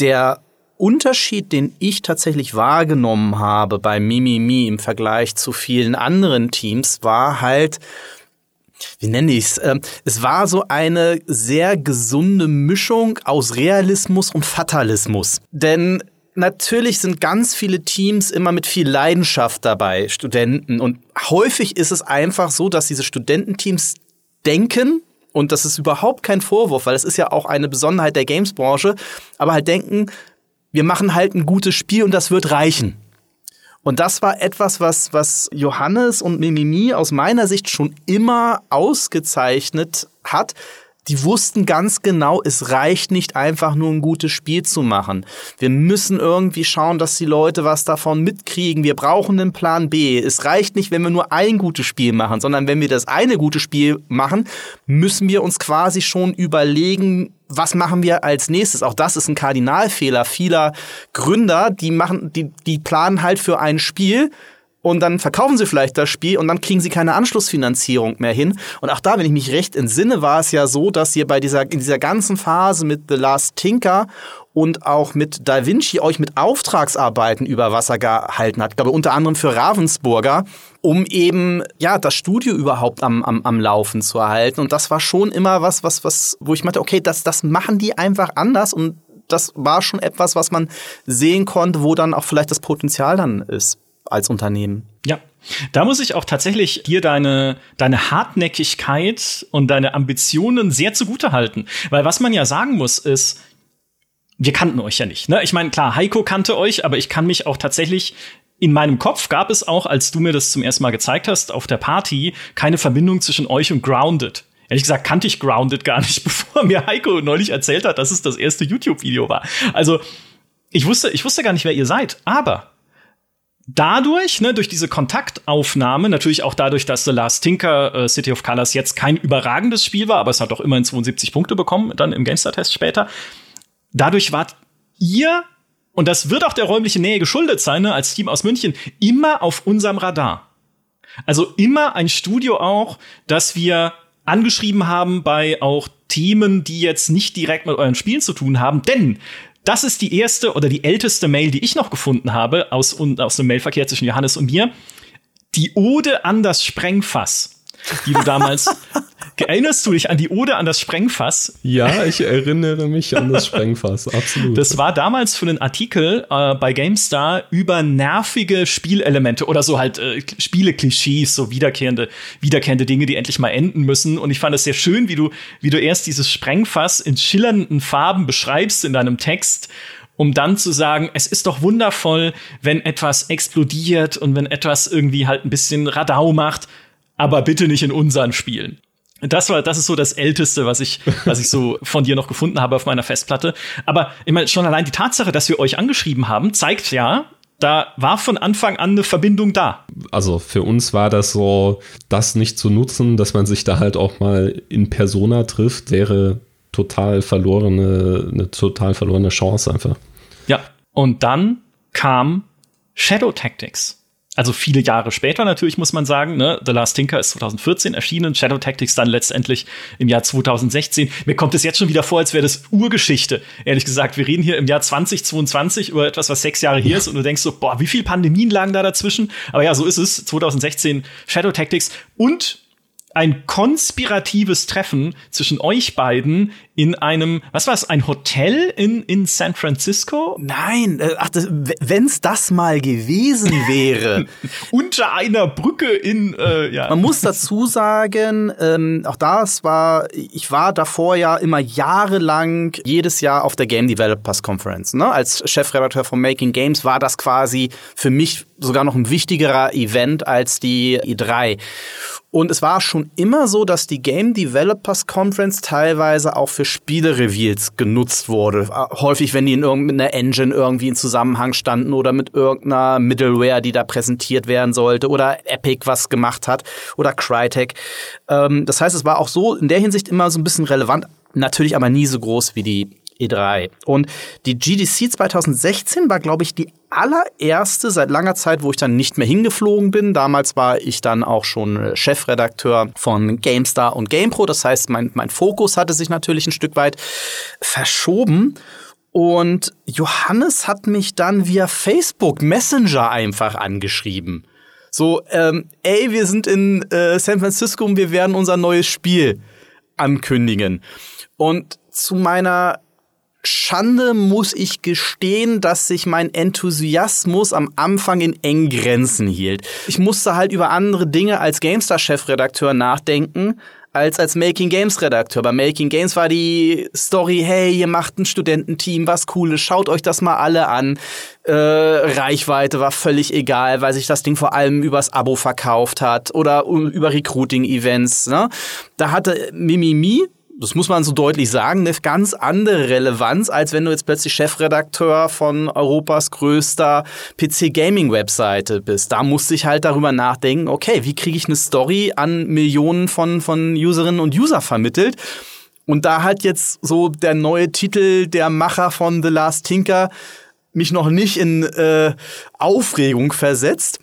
Der Unterschied, den ich tatsächlich wahrgenommen habe bei Mimimi im Vergleich zu vielen anderen Teams, war halt, wie nenne ich es? Ähm, es war so eine sehr gesunde Mischung aus Realismus und Fatalismus. Denn natürlich sind ganz viele Teams immer mit viel Leidenschaft dabei, Studenten. Und häufig ist es einfach so, dass diese Studententeams denken, und das ist überhaupt kein Vorwurf, weil es ist ja auch eine Besonderheit der Games-Branche, aber halt denken, wir machen halt ein gutes Spiel und das wird reichen. Und das war etwas, was, was Johannes und Mimimi aus meiner Sicht schon immer ausgezeichnet hat, die wussten ganz genau, es reicht nicht einfach nur ein gutes Spiel zu machen. Wir müssen irgendwie schauen, dass die Leute was davon mitkriegen. Wir brauchen einen Plan B. Es reicht nicht, wenn wir nur ein gutes Spiel machen, sondern wenn wir das eine gute Spiel machen, müssen wir uns quasi schon überlegen, was machen wir als nächstes? Auch das ist ein Kardinalfehler vieler Gründer, die machen, die, die planen halt für ein Spiel, und dann verkaufen sie vielleicht das Spiel und dann kriegen sie keine Anschlussfinanzierung mehr hin. Und auch da, wenn ich mich recht entsinne, war es ja so, dass ihr bei dieser, in dieser ganzen Phase mit The Last Tinker und auch mit Da Vinci euch mit Auftragsarbeiten über Wasser gehalten hat. Ich glaube, unter anderem für Ravensburger, um eben, ja, das Studio überhaupt am, am, am Laufen zu erhalten. Und das war schon immer was, was, was, wo ich meinte, okay, das, das machen die einfach anders und das war schon etwas, was man sehen konnte, wo dann auch vielleicht das Potenzial dann ist als Unternehmen. Ja, da muss ich auch tatsächlich dir deine, deine Hartnäckigkeit und deine Ambitionen sehr zugute halten. Weil was man ja sagen muss, ist, wir kannten euch ja nicht. Ne? Ich meine, klar, Heiko kannte euch, aber ich kann mich auch tatsächlich in meinem Kopf gab es auch, als du mir das zum ersten Mal gezeigt hast, auf der Party, keine Verbindung zwischen euch und Grounded. Ehrlich gesagt kannte ich Grounded gar nicht, (laughs) bevor mir Heiko neulich erzählt hat, dass es das erste YouTube-Video war. Also, ich wusste, ich wusste gar nicht, wer ihr seid. Aber dadurch, ne, durch diese Kontaktaufnahme, natürlich auch dadurch, dass The Last Tinker äh, City of Colors jetzt kein überragendes Spiel war, aber es hat doch immerhin 72 Punkte bekommen, dann im GameStar-Test später, dadurch wart ihr, und das wird auch der räumlichen Nähe geschuldet sein, ne, als Team aus München, immer auf unserem Radar. Also immer ein Studio auch, das wir angeschrieben haben bei auch Themen, die jetzt nicht direkt mit euren Spielen zu tun haben. Denn das ist die erste oder die älteste Mail, die ich noch gefunden habe aus, aus dem Mailverkehr zwischen Johannes und mir. Die Ode an das Sprengfass die du damals. (laughs) Erinnerst du dich an die Ode an das Sprengfass? Ja, ich erinnere mich an das Sprengfass, absolut. Das war damals für einen Artikel äh, bei GameStar über nervige Spielelemente oder so halt äh, Spieleklischees, so wiederkehrende, wiederkehrende Dinge, die endlich mal enden müssen. Und ich fand es sehr schön, wie du, wie du erst dieses Sprengfass in schillernden Farben beschreibst in deinem Text um dann zu sagen, es ist doch wundervoll, wenn etwas explodiert und wenn etwas irgendwie halt ein bisschen Radau macht aber bitte nicht in unseren Spielen. Das war, das ist so das Älteste, was ich, was ich so (laughs) von dir noch gefunden habe auf meiner Festplatte. Aber ich meine, schon allein die Tatsache, dass wir euch angeschrieben haben, zeigt ja, da war von Anfang an eine Verbindung da. Also für uns war das so, das nicht zu nutzen, dass man sich da halt auch mal in Persona trifft, wäre total verlorene, eine total verlorene Chance einfach. Ja, und dann kam Shadow Tactics also viele Jahre später natürlich, muss man sagen. Ne? The Last Tinker ist 2014 erschienen, Shadow Tactics dann letztendlich im Jahr 2016. Mir kommt es jetzt schon wieder vor, als wäre das Urgeschichte. Ehrlich gesagt, wir reden hier im Jahr 2022 über etwas, was sechs Jahre hier ist und du denkst so, boah, wie viele Pandemien lagen da dazwischen? Aber ja, so ist es. 2016 Shadow Tactics und ein konspiratives Treffen zwischen euch beiden in einem, was war es, ein Hotel in, in San Francisco? Nein, äh, ach, wenn es das mal gewesen (laughs) wäre. Unter einer Brücke in, äh, ja. Man muss dazu sagen, ähm, auch das war, ich war davor ja immer jahrelang jedes Jahr auf der Game Developers Conference. Ne? Als Chefredakteur von Making Games war das quasi für mich sogar noch ein wichtigerer Event als die E3. Und es war schon immer so, dass die Game Developers Conference teilweise auch für Spiele-Reveals genutzt wurde. Häufig, wenn die in irgendeiner Engine irgendwie in Zusammenhang standen oder mit irgendeiner Middleware, die da präsentiert werden sollte oder Epic was gemacht hat oder Crytek. Ähm, das heißt, es war auch so in der Hinsicht immer so ein bisschen relevant, natürlich aber nie so groß wie die E3. Und die GDC 2016 war, glaube ich, die allererste seit langer Zeit, wo ich dann nicht mehr hingeflogen bin. Damals war ich dann auch schon Chefredakteur von GameStar und GamePro. Das heißt, mein, mein Fokus hatte sich natürlich ein Stück weit verschoben. Und Johannes hat mich dann via Facebook Messenger einfach angeschrieben. So, ähm, ey, wir sind in äh, San Francisco und wir werden unser neues Spiel ankündigen. Und zu meiner Schande muss ich gestehen, dass sich mein Enthusiasmus am Anfang in engen Grenzen hielt. Ich musste halt über andere Dinge als GameStar-Chefredakteur nachdenken, als als Making Games Redakteur. Bei Making Games war die Story, hey, ihr macht ein Studententeam, was cooles, schaut euch das mal alle an. Äh, Reichweite war völlig egal, weil sich das Ding vor allem übers Abo verkauft hat oder über Recruiting-Events. Ne? Da hatte Mimimi, das muss man so deutlich sagen, eine ganz andere Relevanz, als wenn du jetzt plötzlich Chefredakteur von Europas größter PC-Gaming-Webseite bist. Da musste ich halt darüber nachdenken, okay, wie kriege ich eine Story an Millionen von, von Userinnen und User vermittelt? Und da hat jetzt so der neue Titel der Macher von The Last Tinker mich noch nicht in äh, Aufregung versetzt.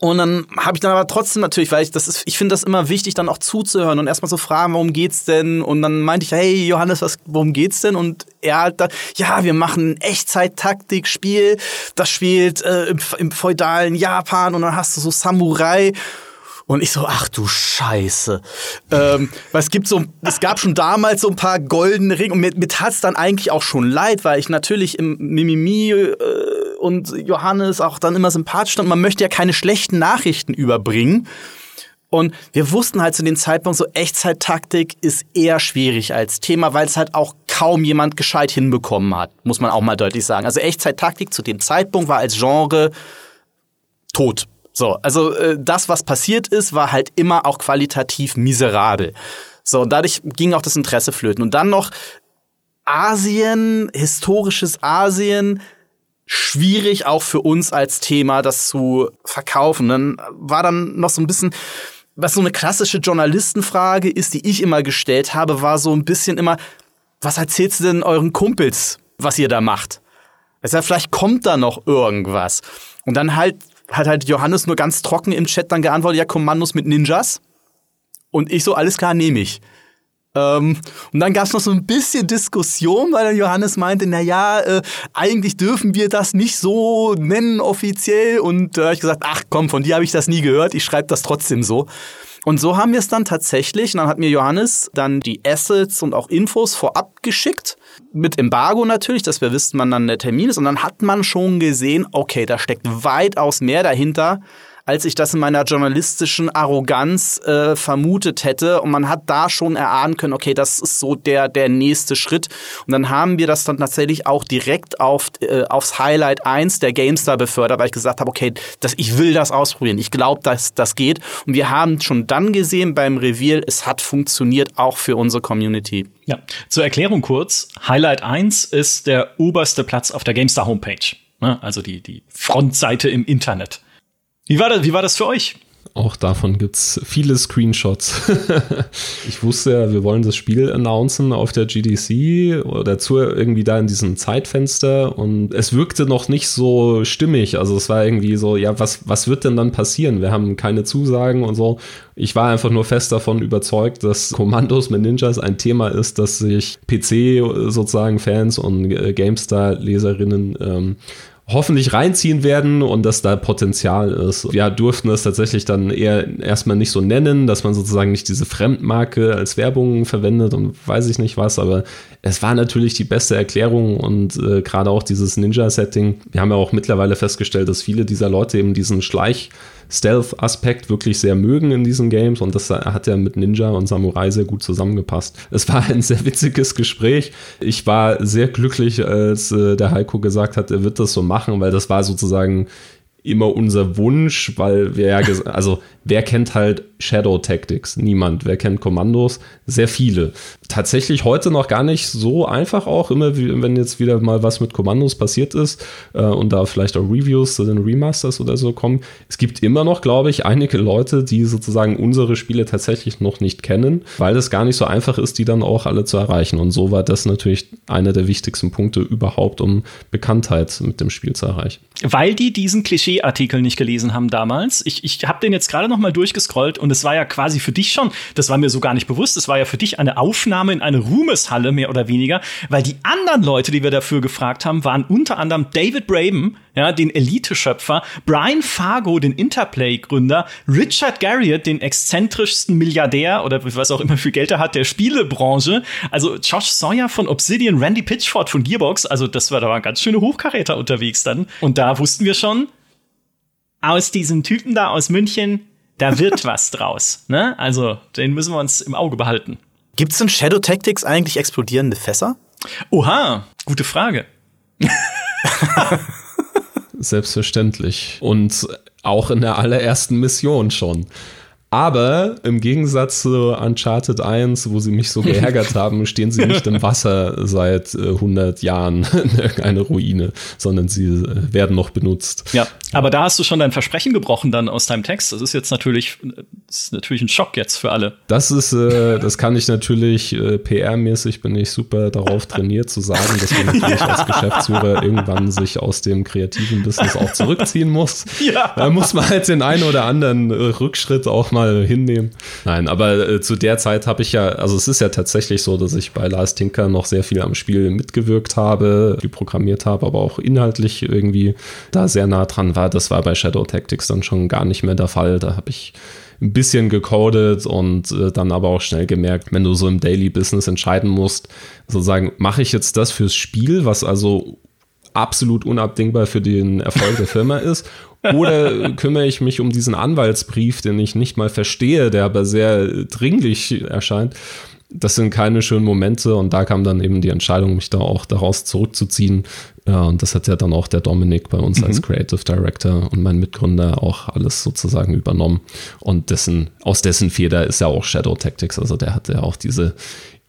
Und dann habe ich dann aber trotzdem natürlich, weil ich das ist, ich finde das immer wichtig, dann auch zuzuhören und erstmal zu fragen, worum geht's denn? Und dann meinte ich, hey Johannes, was, worum geht's denn? Und er hat da, ja, wir machen ein Echtzeit-Taktik-Spiel, das spielt äh, im, im feudalen Japan und dann hast du so Samurai. Und ich so, ach du Scheiße. Ähm, weil es gibt so, es gab schon damals so ein paar goldene Ringe und mir, mir tat's dann eigentlich auch schon leid, weil ich natürlich im Mimimi äh, und Johannes auch dann immer sympathisch stand. Man möchte ja keine schlechten Nachrichten überbringen. Und wir wussten halt zu dem Zeitpunkt so, Echtzeit-Taktik ist eher schwierig als Thema, weil es halt auch kaum jemand gescheit hinbekommen hat, muss man auch mal deutlich sagen. Also Echtzeit-Taktik zu dem Zeitpunkt war als Genre tot. So, also äh, das, was passiert ist, war halt immer auch qualitativ miserabel. So, und dadurch ging auch das Interesse flöten. Und dann noch Asien, historisches Asien, schwierig auch für uns als Thema, das zu verkaufen. Dann war dann noch so ein bisschen, was so eine klassische Journalistenfrage ist, die ich immer gestellt habe, war so ein bisschen immer, was erzählst du denn euren Kumpels, was ihr da macht? Sag, vielleicht kommt da noch irgendwas. Und dann halt hat halt Johannes nur ganz trocken im Chat dann geantwortet, ja, Kommandos mit Ninjas. Und ich so, alles klar, nehme ich. Ähm, und dann gab es noch so ein bisschen Diskussion, weil Johannes meinte, na ja, äh, eigentlich dürfen wir das nicht so nennen offiziell. Und da äh, habe ich gesagt, ach komm, von dir habe ich das nie gehört, ich schreibe das trotzdem so. Und so haben wir es dann tatsächlich. Und dann hat mir Johannes dann die Assets und auch Infos vorab geschickt. Mit Embargo natürlich, dass wir wissen, wann dann der Termin ist. Und dann hat man schon gesehen, okay, da steckt weitaus mehr dahinter, als ich das in meiner journalistischen Arroganz äh, vermutet hätte. Und man hat da schon erahnen können, okay, das ist so der, der nächste Schritt. Und dann haben wir das dann tatsächlich auch direkt auf, äh, aufs Highlight 1 der GameStar befördert, weil ich gesagt habe, okay, das, ich will das ausprobieren. Ich glaube, dass das geht. Und wir haben schon dann gesehen beim Reveal, es hat funktioniert auch für unsere Community. Ja, zur Erklärung kurz. Highlight 1 ist der oberste Platz auf der GameStar Homepage. Ne? Also die, die Frontseite im Internet. Wie war das, wie war das für euch? Auch davon gibt es viele Screenshots. (laughs) ich wusste ja, wir wollen das Spiel announcen auf der GDC oder dazu irgendwie da in diesem Zeitfenster und es wirkte noch nicht so stimmig. Also es war irgendwie so, ja, was, was wird denn dann passieren? Wir haben keine Zusagen und so. Ich war einfach nur fest davon überzeugt, dass Kommandos mit Ninjas ein Thema ist, das sich PC sozusagen Fans und äh, GameStar-Leserinnen ähm, hoffentlich reinziehen werden und dass da Potenzial ist. Ja, durften es tatsächlich dann eher erstmal nicht so nennen, dass man sozusagen nicht diese Fremdmarke als Werbung verwendet und weiß ich nicht was, aber es war natürlich die beste Erklärung und äh, gerade auch dieses Ninja-Setting. Wir haben ja auch mittlerweile festgestellt, dass viele dieser Leute eben diesen Schleich- Stealth-Aspekt wirklich sehr mögen in diesen Games und das hat ja mit Ninja und Samurai sehr gut zusammengepasst. Es war ein sehr witziges Gespräch. Ich war sehr glücklich, als äh, der Heiko gesagt hat, er wird das so machen, weil das war sozusagen immer unser Wunsch, weil wir ja, also wer kennt halt Shadow Tactics? Niemand. Wer kennt Kommandos? Sehr viele. Tatsächlich heute noch gar nicht so einfach auch, immer wenn jetzt wieder mal was mit Kommandos passiert ist äh, und da vielleicht auch Reviews zu den Remasters oder so kommen. Es gibt immer noch, glaube ich, einige Leute, die sozusagen unsere Spiele tatsächlich noch nicht kennen, weil es gar nicht so einfach ist, die dann auch alle zu erreichen. Und so war das natürlich einer der wichtigsten Punkte überhaupt, um Bekanntheit mit dem Spiel zu erreichen. Weil die diesen Klischee-Artikel nicht gelesen haben damals. Ich, ich habe den jetzt gerade noch mal durchgescrollt und es war ja quasi für dich schon, das war mir so gar nicht bewusst, es war ja für dich eine Aufnahme in eine Ruhmeshalle, mehr oder weniger, weil die anderen Leute, die wir dafür gefragt haben, waren unter anderem David Braben, ja, den Elite-Schöpfer, Brian Fargo, den Interplay-Gründer, Richard Garriott, den exzentrischsten Milliardär oder was auch immer für Geld er hat, der Spielebranche, also Josh Sawyer von Obsidian, Randy Pitchford von Gearbox, also das war da waren ganz schöne Hochkaräter unterwegs dann. Und da wussten wir schon, aus diesem Typen da aus München, da wird was draus. Ne? Also, den müssen wir uns im Auge behalten. Gibt es in Shadow Tactics eigentlich explodierende Fässer? Oha, gute Frage. Selbstverständlich. Und auch in der allerersten Mission schon. Aber im Gegensatz zu Uncharted 1, wo sie mich so geärgert (laughs) haben, stehen sie nicht im Wasser seit 100 äh, Jahren (laughs) in irgendeiner Ruine, sondern sie äh, werden noch benutzt. Ja, aber da hast du schon dein Versprechen gebrochen dann aus deinem Text. Das ist jetzt natürlich, ist natürlich ein Schock jetzt für alle. Das ist, äh, das kann ich natürlich, äh, PR-mäßig bin ich super darauf trainiert zu sagen, dass man natürlich als Geschäftsführer irgendwann sich aus dem kreativen Business auch zurückziehen muss. Ja. Da muss man halt den einen oder anderen Rückschritt auch mal mal hinnehmen. Nein, aber äh, zu der Zeit habe ich ja, also es ist ja tatsächlich so, dass ich bei Lars Tinker noch sehr viel am Spiel mitgewirkt habe, programmiert habe, aber auch inhaltlich irgendwie da sehr nah dran war. Das war bei Shadow Tactics dann schon gar nicht mehr der Fall. Da habe ich ein bisschen gecodet und äh, dann aber auch schnell gemerkt, wenn du so im Daily Business entscheiden musst, sozusagen, mache ich jetzt das fürs Spiel, was also absolut unabdingbar für den Erfolg der Firma (laughs) ist? Oder kümmere ich mich um diesen Anwaltsbrief, den ich nicht mal verstehe, der aber sehr dringlich erscheint? Das sind keine schönen Momente und da kam dann eben die Entscheidung, mich da auch daraus zurückzuziehen. Und das hat ja dann auch der Dominik bei uns mhm. als Creative Director und mein Mitgründer auch alles sozusagen übernommen. Und dessen, aus dessen Feder ist ja auch Shadow Tactics. Also der hatte ja auch diese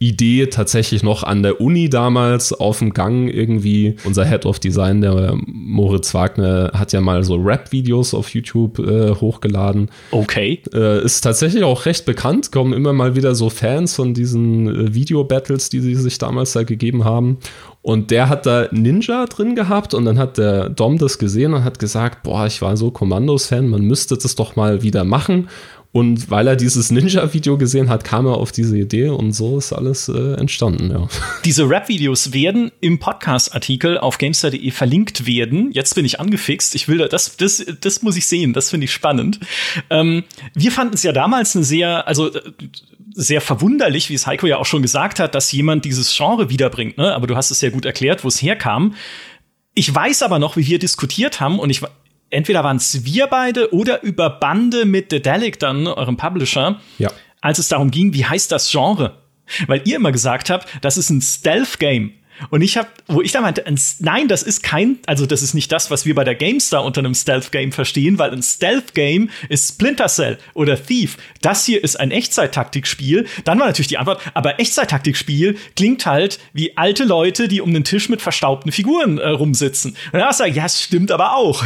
Idee tatsächlich noch an der Uni damals auf dem Gang irgendwie. Unser Head of Design, der Moritz Wagner, hat ja mal so Rap-Videos auf YouTube äh, hochgeladen. Okay. Äh, ist tatsächlich auch recht bekannt, kommen immer mal wieder so Fans von diesen äh, Video-Battles, die sie sich damals da gegeben haben. Und der hat da Ninja drin gehabt und dann hat der Dom das gesehen und hat gesagt, boah, ich war so Kommandos-Fan, man müsste das doch mal wieder machen. Und weil er dieses Ninja-Video gesehen hat, kam er auf diese Idee und so ist alles äh, entstanden, ja. (laughs) Diese Rap-Videos werden im Podcast-Artikel auf gamestar.de verlinkt werden. Jetzt bin ich angefixt. Ich will das, das, das muss ich sehen. Das finde ich spannend. Ähm, wir fanden es ja damals eine sehr, also äh, sehr verwunderlich, wie es Heiko ja auch schon gesagt hat, dass jemand dieses Genre wiederbringt. Ne? Aber du hast es sehr gut erklärt, wo es herkam. Ich weiß aber noch, wie wir diskutiert haben und ich entweder waren es wir beide oder über Bande mit Dedalic dann, eurem Publisher, ja. als es darum ging, wie heißt das Genre? Weil ihr immer gesagt habt, das ist ein Stealth-Game. Und ich habe, wo ich da meinte, nein, das ist kein, also das ist nicht das, was wir bei der GameStar unter einem Stealth-Game verstehen, weil ein Stealth-Game ist Splinter Cell oder Thief. Das hier ist ein Echtzeit-Taktikspiel. Dann war natürlich die Antwort, aber Echtzeit-Taktikspiel klingt halt wie alte Leute, die um den Tisch mit verstaubten Figuren äh, rumsitzen. Und dann sage ja, es stimmt aber auch.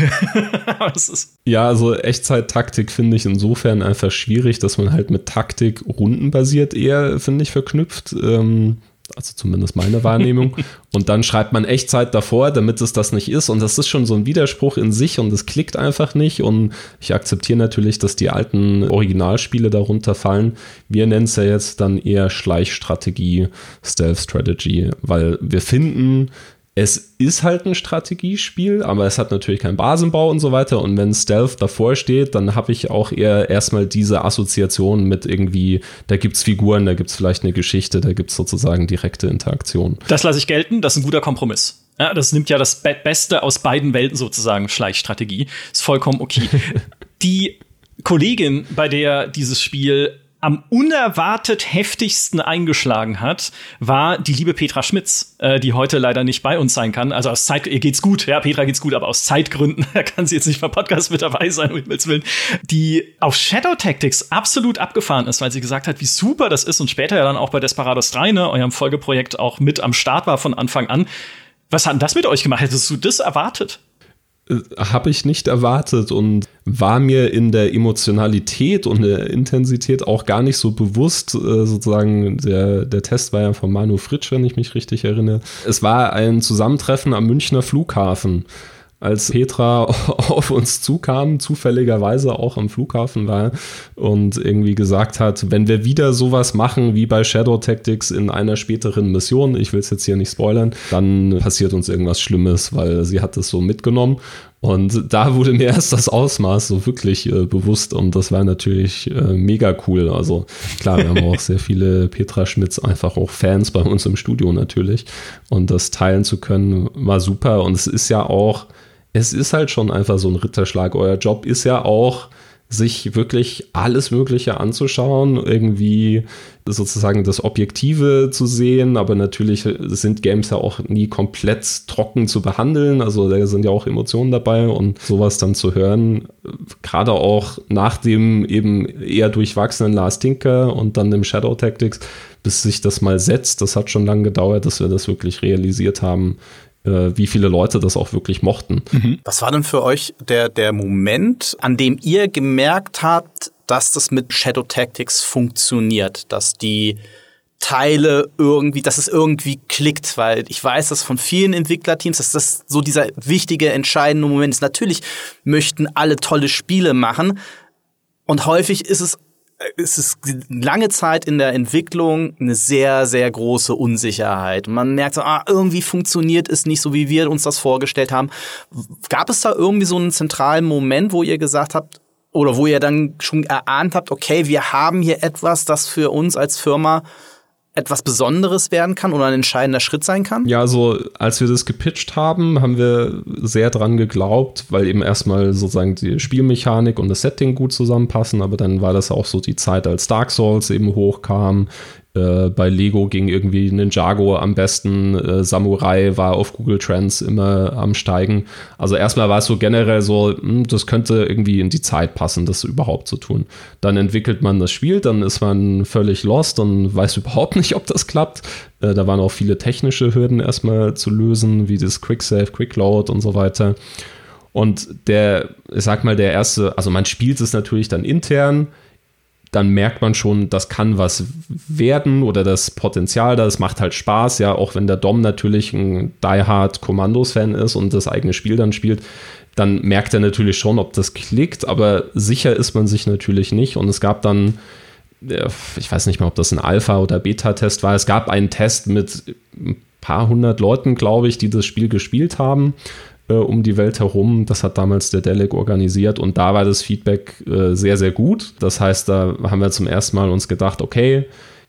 (laughs) ja, also Echtzeit-Taktik finde ich insofern einfach schwierig, dass man halt mit Taktik rundenbasiert eher, finde ich, verknüpft. Ähm also zumindest meine Wahrnehmung. (laughs) und dann schreibt man Echtzeit davor, damit es das nicht ist. Und das ist schon so ein Widerspruch in sich und es klickt einfach nicht. Und ich akzeptiere natürlich, dass die alten Originalspiele darunter fallen. Wir nennen es ja jetzt dann eher Schleichstrategie, Stealth Strategy, weil wir finden, es ist halt ein Strategiespiel, aber es hat natürlich keinen Basenbau und so weiter. Und wenn Stealth davor steht, dann habe ich auch eher erstmal diese Assoziation mit irgendwie, da gibt es Figuren, da gibt es vielleicht eine Geschichte, da gibt es sozusagen direkte Interaktion. Das lasse ich gelten, das ist ein guter Kompromiss. Ja, das nimmt ja das Be Beste aus beiden Welten sozusagen, Schleichstrategie. Ist vollkommen okay. (laughs) Die Kollegin, bei der dieses Spiel am unerwartet heftigsten eingeschlagen hat, war die liebe Petra Schmitz, äh, die heute leider nicht bei uns sein kann. Also aus Zeit, ihr geht's gut, ja, Petra geht's gut, aber aus Zeitgründen (laughs) kann sie jetzt nicht beim Podcast mit dabei sein, um Himmels Willen. Die auf Shadow Tactics absolut abgefahren ist, weil sie gesagt hat, wie super das ist und später ja dann auch bei Desperados 3, ne, eurem Folgeprojekt auch mit am Start war von Anfang an. Was hat denn das mit euch gemacht? Hättest du das erwartet? Äh, habe ich nicht erwartet und war mir in der Emotionalität und der Intensität auch gar nicht so bewusst. Äh, sozusagen, der, der Test war ja von Manu Fritsch, wenn ich mich richtig erinnere. Es war ein Zusammentreffen am Münchner Flughafen als Petra (laughs) auf uns zukam, zufälligerweise auch am Flughafen war und irgendwie gesagt hat, wenn wir wieder sowas machen wie bei Shadow Tactics in einer späteren Mission, ich will es jetzt hier nicht spoilern, dann passiert uns irgendwas Schlimmes, weil sie hat es so mitgenommen und da wurde mir erst das Ausmaß so wirklich äh, bewusst und das war natürlich äh, mega cool. Also klar, wir haben auch sehr viele Petra Schmitz einfach auch Fans bei uns im Studio natürlich und das teilen zu können war super und es ist ja auch es ist halt schon einfach so ein Ritterschlag. Euer Job ist ja auch, sich wirklich alles Mögliche anzuschauen, irgendwie sozusagen das Objektive zu sehen, aber natürlich sind Games ja auch nie komplett trocken zu behandeln, also da sind ja auch Emotionen dabei. Und sowas dann zu hören, gerade auch nach dem eben eher durchwachsenen Last Tinker und dann dem Shadow Tactics, bis sich das mal setzt, das hat schon lange gedauert, dass wir das wirklich realisiert haben, wie viele Leute das auch wirklich mochten. Mhm. Was war denn für euch der, der Moment, an dem ihr gemerkt habt, dass das mit Shadow Tactics funktioniert, dass die Teile irgendwie, dass es irgendwie klickt, weil ich weiß, dass von vielen Entwicklerteams, dass das so dieser wichtige, entscheidende Moment ist. Natürlich möchten alle tolle Spiele machen und häufig ist es es ist lange Zeit in der Entwicklung eine sehr, sehr große Unsicherheit. Man merkt so, ah, irgendwie funktioniert es nicht so, wie wir uns das vorgestellt haben. Gab es da irgendwie so einen zentralen Moment, wo ihr gesagt habt, oder wo ihr dann schon erahnt habt, okay, wir haben hier etwas, das für uns als Firma etwas Besonderes werden kann oder ein entscheidender Schritt sein kann? Ja, also als wir das gepitcht haben, haben wir sehr dran geglaubt, weil eben erstmal sozusagen die Spielmechanik und das Setting gut zusammenpassen, aber dann war das auch so die Zeit, als Dark Souls eben hochkam, Äh, bei Lego ging irgendwie Ninjago am besten, äh, Samurai war auf Google Trends immer am Steigen. Also erstmal war es so generell so, mh, hm, das könnte irgendwie in die Zeit passen, das überhaupt zu tun. Dann entwickelt man das Spiel, dann ist man völlig lost und weiß (laughs) überhaupt nicht, ob das klappt. Äh, da waren auch viele technische Hürden erstmal zu lösen, wie das Quick Save, Quick Load und so weiter. Und der, ich sag mal, der erste, also man spielt es natürlich dann intern, dann merkt man schon, das kann was werden oder das Potenzial da, es macht halt Spaß, ja, auch wenn der Dom natürlich ein Die-Hard Kommandos-Fan ist und das eigene Spiel dann spielt, dann merkt er natürlich schon, ob das klickt, aber sicher ist man sich natürlich nicht. Und es gab dann, äh, ich weiß nicht mehr, ob das ein Alpha- oder Beta-Test war, es gab einen Test mit ein paar hundert Leuten, glaube ich, die das Spiel gespielt haben äh, um die Welt herum. Das hat damals der Delic organisiert und da war das Feedback äh, sehr, sehr gut. Das heißt, da haben wir zum ersten Mal uns gedacht, okay,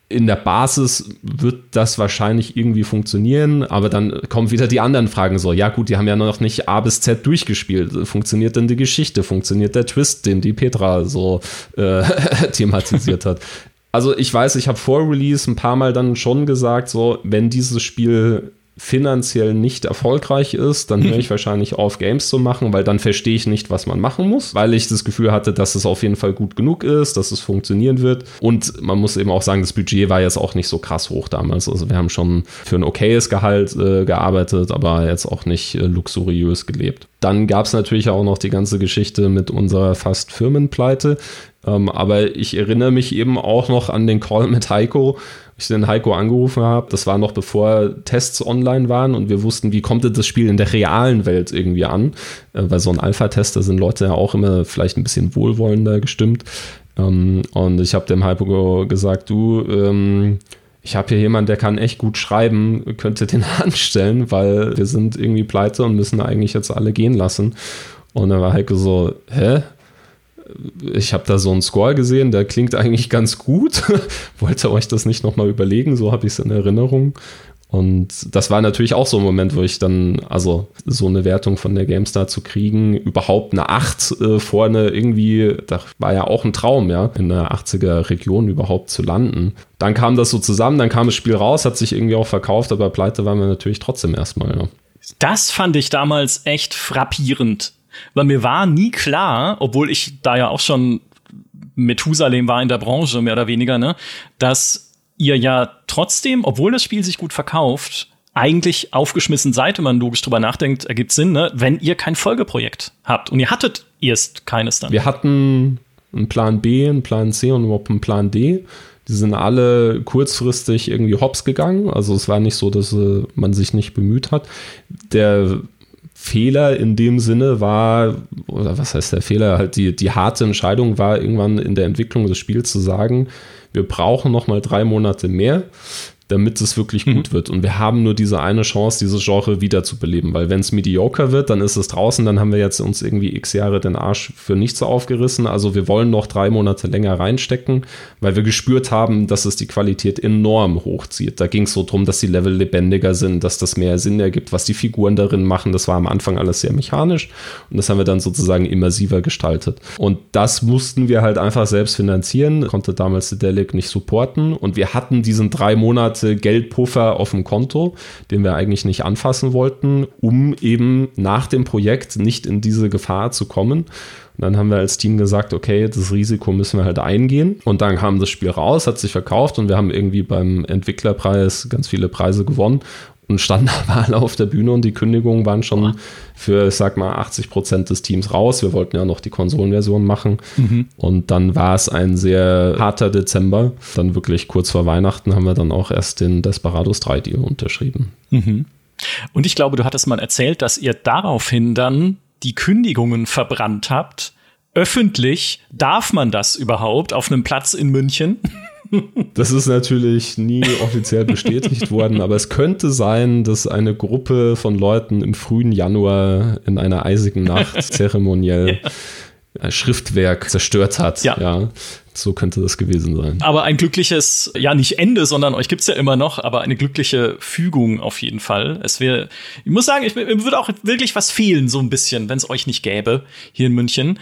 in der Basis wird das wahrscheinlich irgendwie funktionieren, aber dann kommen wieder die anderen Fragen so, ja gut, die haben ja noch nicht A bis Z durchgespielt. Funktioniert denn die Geschichte? Funktioniert der Twist, den die Petra so äh, (laughs) thematisiert hat? Also ich weiß, ich habe vor Release ein paar Mal dann schon gesagt, so, wenn dieses Spiel finanziell nicht erfolgreich ist, dann höre ich (laughs) wahrscheinlich auf, Games zu machen, weil dann verstehe ich nicht, was man machen muss, weil ich das Gefühl hatte, dass es auf jeden Fall gut genug ist, dass es funktionieren wird. Und man muss eben auch sagen, das Budget war jetzt auch nicht so krass hoch damals. Also wir haben schon für ein okayes Gehalt äh, gearbeitet, aber jetzt auch nicht äh, luxuriös gelebt. Dann gab es natürlich auch noch die ganze Geschichte mit unserer fast Firmenpleite. Ähm, aber ich erinnere mich eben auch noch an den Call mit Heiko, ich den Heiko angerufen habe. Das war noch bevor Tests online waren und wir wussten, wie kommt das Spiel in der realen Welt irgendwie an. Äh, weil so ein Alpha-Tester sind Leute ja auch immer vielleicht ein bisschen wohlwollender gestimmt. Ähm, und ich habe dem Heiko gesagt, du, ähm, ich habe hier jemanden, der kann echt gut schreiben, könnte den (laughs) anstellen, weil wir sind irgendwie pleite und müssen eigentlich jetzt alle gehen lassen. Und dann war Heiko so, hä? Ich habe da so einen Score gesehen, der klingt eigentlich ganz gut. (laughs) Wollte euch das nicht nochmal überlegen, so habe ich es in Erinnerung. Und das war natürlich auch so ein Moment, wo ich dann, also so eine Wertung von der GameStar zu kriegen, überhaupt eine 8 äh, vorne irgendwie, das war ja auch ein Traum, ja, in der 80er Region überhaupt zu landen. Dann kam das so zusammen, dann kam das Spiel raus, hat sich irgendwie auch verkauft, aber pleite waren wir natürlich trotzdem erstmal, ja. Das fand ich damals echt frappierend weil mir war nie klar, obwohl ich da ja auch schon Methusalem war in der Branche, mehr oder weniger, ne, dass ihr ja trotzdem, obwohl das Spiel sich gut verkauft, eigentlich aufgeschmissen seid, wenn man logisch drüber nachdenkt, ergibt Sinn, ne, wenn ihr kein Folgeprojekt habt. Und ihr hattet erst keines dann. Wir hatten einen Plan B, einen Plan C und überhaupt einen Plan D. Die sind alle kurzfristig irgendwie hops gegangen. Also es war nicht so, dass äh, man sich nicht bemüht hat. Der Fehler in dem Sinne war, oder was heißt der Fehler, halt die, die harte Entscheidung war irgendwann in der Entwicklung des Spiels zu sagen, wir brauchen noch mal drei Monate mehr damit es wirklich mhm. gut wird. Und wir haben nur diese eine Chance, dieses Genre wiederzubeleben, weil wenn es mediocre wird, dann ist es draußen, dann haben wir jetzt uns irgendwie x Jahre den Arsch für nichts aufgerissen. Also wir wollen noch drei Monate länger reinstecken, weil wir gespürt haben, dass es die Qualität enorm hochzieht. Da ging es so drum, dass die Level lebendiger sind, dass das mehr Sinn ergibt, was die Figuren darin machen. Das war am Anfang alles sehr mechanisch und das haben wir dann sozusagen immersiver gestaltet. Und das mussten wir halt einfach selbst finanzieren, konnte damals der Delic nicht supporten und wir hatten diesen drei Monate Monate Geldpuffer auf dem Konto, den wir eigentlich nicht anfassen wollten, um eben nach dem Projekt nicht in diese Gefahr zu kommen. Und dann haben wir als Team gesagt, okay, das Risiko müssen wir halt eingehen. Und dann kam das Spiel raus, hat sich verkauft und wir haben irgendwie beim Entwicklerpreis ganz viele Preise gewonnen und standen aber alle auf der Bühne und die Kündigungen waren schon für, ich sag mal, 80 Prozent des Teams raus. Wir wollten ja noch die Konsolenversion machen. Mhm. Und dann war es ein sehr harter Dezember. Dann wirklich kurz vor Weihnachten haben wir dann auch erst den Desperados 3 Deal unterschrieben. Mhm. Und ich glaube, du hattest mal erzählt, dass ihr daraufhin dann die Kündigungen verbrannt habt. Öffentlich darf man das überhaupt auf einem Platz in München? Das ist natürlich nie offiziell bestätigt worden, aber es könnte sein, dass eine Gruppe von Leuten im frühen Januar in einer eisigen Nacht (laughs) zeremoniell ja. Schriftwerk zerstört hat. Ja. ja. So könnte das gewesen sein. Aber ein glückliches, ja nicht Ende, sondern euch gibt's ja immer noch, aber eine glückliche Fügung auf jeden Fall. Es wäre, ich muss sagen, ich, mir würde auch wirklich was fehlen, so ein bisschen, wenn es euch nicht gäbe hier in München.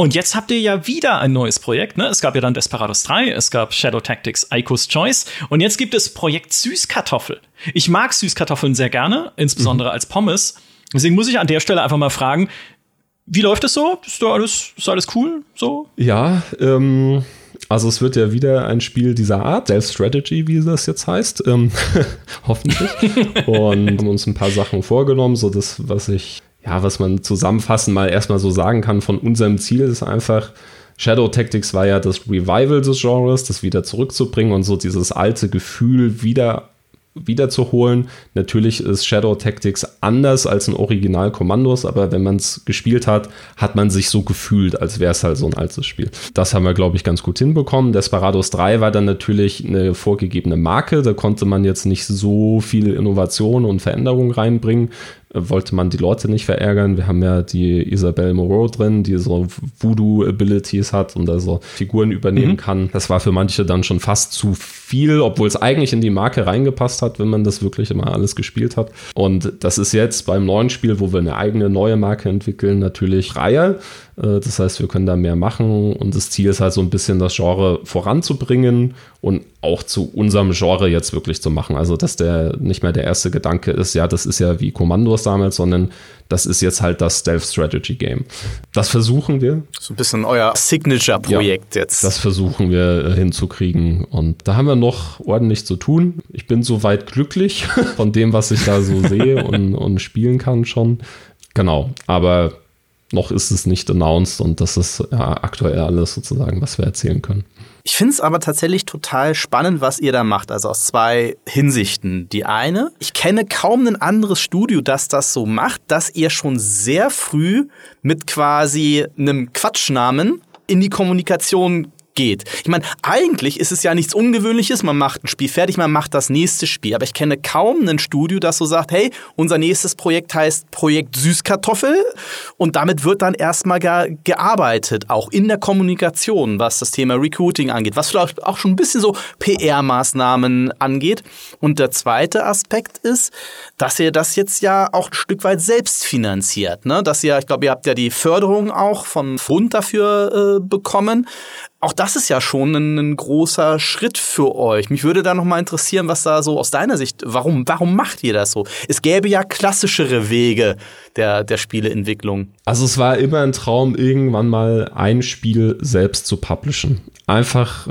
Und jetzt habt ihr ja wieder ein neues Projekt. Ne? Es gab ja dann Desperados 3, es gab Shadow Tactics Icos Choice und jetzt gibt es Projekt Süßkartoffel. Ich mag Süßkartoffeln sehr gerne, insbesondere mhm. als Pommes. Deswegen muss ich an der Stelle einfach mal fragen, wie läuft es so? Ist da alles, ist alles cool so? Ja, ähm, also es wird ja wieder ein Spiel dieser Art, Self-Strategy, wie das jetzt heißt, ähm, (laughs) hoffentlich. (laughs) und haben uns ein paar Sachen vorgenommen, so das, was ich ja, was man zusammenfassend mal erstmal so sagen kann von unserem Ziel ist einfach, Shadow Tactics war ja das Revival des Genres, das wieder zurückzubringen und so dieses alte Gefühl wieder wiederzuholen. Natürlich ist Shadow Tactics anders als ein Original Kommandos, aber wenn man es gespielt hat, hat man sich so gefühlt, als wäre es halt so ein altes Spiel. Das haben wir, glaube ich, ganz gut hinbekommen. Desperados 3 war dann natürlich eine vorgegebene Marke. Da konnte man jetzt nicht so viel Innovation und Veränderung reinbringen wollte man die Leute nicht verärgern. Wir haben ja die Isabelle Moreau drin, die so Voodoo-Abilities hat und also Figuren übernehmen mhm. kann. Das war für manche dann schon fast zu viel, obwohl es eigentlich in die Marke reingepasst hat, wenn man das wirklich immer alles gespielt hat. Und das ist jetzt beim neuen Spiel, wo wir eine eigene neue Marke entwickeln, natürlich freier. Äh, das heißt, wir können da mehr machen und das Ziel ist halt so ein bisschen das Genre voranzubringen und auch zu unserem Genre jetzt wirklich zu machen. Also, dass der nicht mehr der erste Gedanke ist, ja, das ist ja wie Kommandos damals, sondern das ist jetzt halt das Stealth Strategy Game. Das versuchen wir. So ein bisschen euer Signature-Projekt ja, jetzt. Das versuchen wir äh, hinzukriegen und da haben wir noch ordentlich zu tun. Ich bin soweit glücklich (laughs) von dem, was ich da so sehe (laughs) und, und spielen kann schon. Genau, aber noch ist es nicht announced und das ist ja, aktuell alles sozusagen, was wir erzählen können. Ich finde es aber tatsächlich total spannend, was ihr da macht. Also aus zwei Hinsichten. Die eine, ich kenne kaum ein anderes Studio, das das so macht, dass ihr schon sehr früh mit quasi einem Quatschnamen in die Kommunikation geht. Ich meine, eigentlich ist es ja nichts Ungewöhnliches. Man macht ein Spiel fertig, man macht das nächste Spiel. Aber ich kenne kaum ein Studio, das so sagt, hey, unser nächstes Projekt heißt Projekt Süßkartoffel. Und damit wird dann erstmal ge gearbeitet, auch in der Kommunikation, was das Thema Recruiting angeht, was vielleicht auch schon ein bisschen so PR-Maßnahmen angeht. Und der zweite Aspekt ist, dass ihr das jetzt ja auch ein Stück weit selbst finanziert. Ne? Dass ihr, ich glaube, ihr habt ja die Förderung auch vom Bund dafür äh, bekommen auch das ist ja schon ein, ein, großer Schritt für euch. Mich würde da noch mal interessieren, was da so aus deiner Sicht, warum, warum macht ihr das so? Es gäbe ja klassischere Wege der, der Spieleentwicklung. Also es war immer ein Traum, irgendwann mal ein Spiel selbst zu publishen. Einfach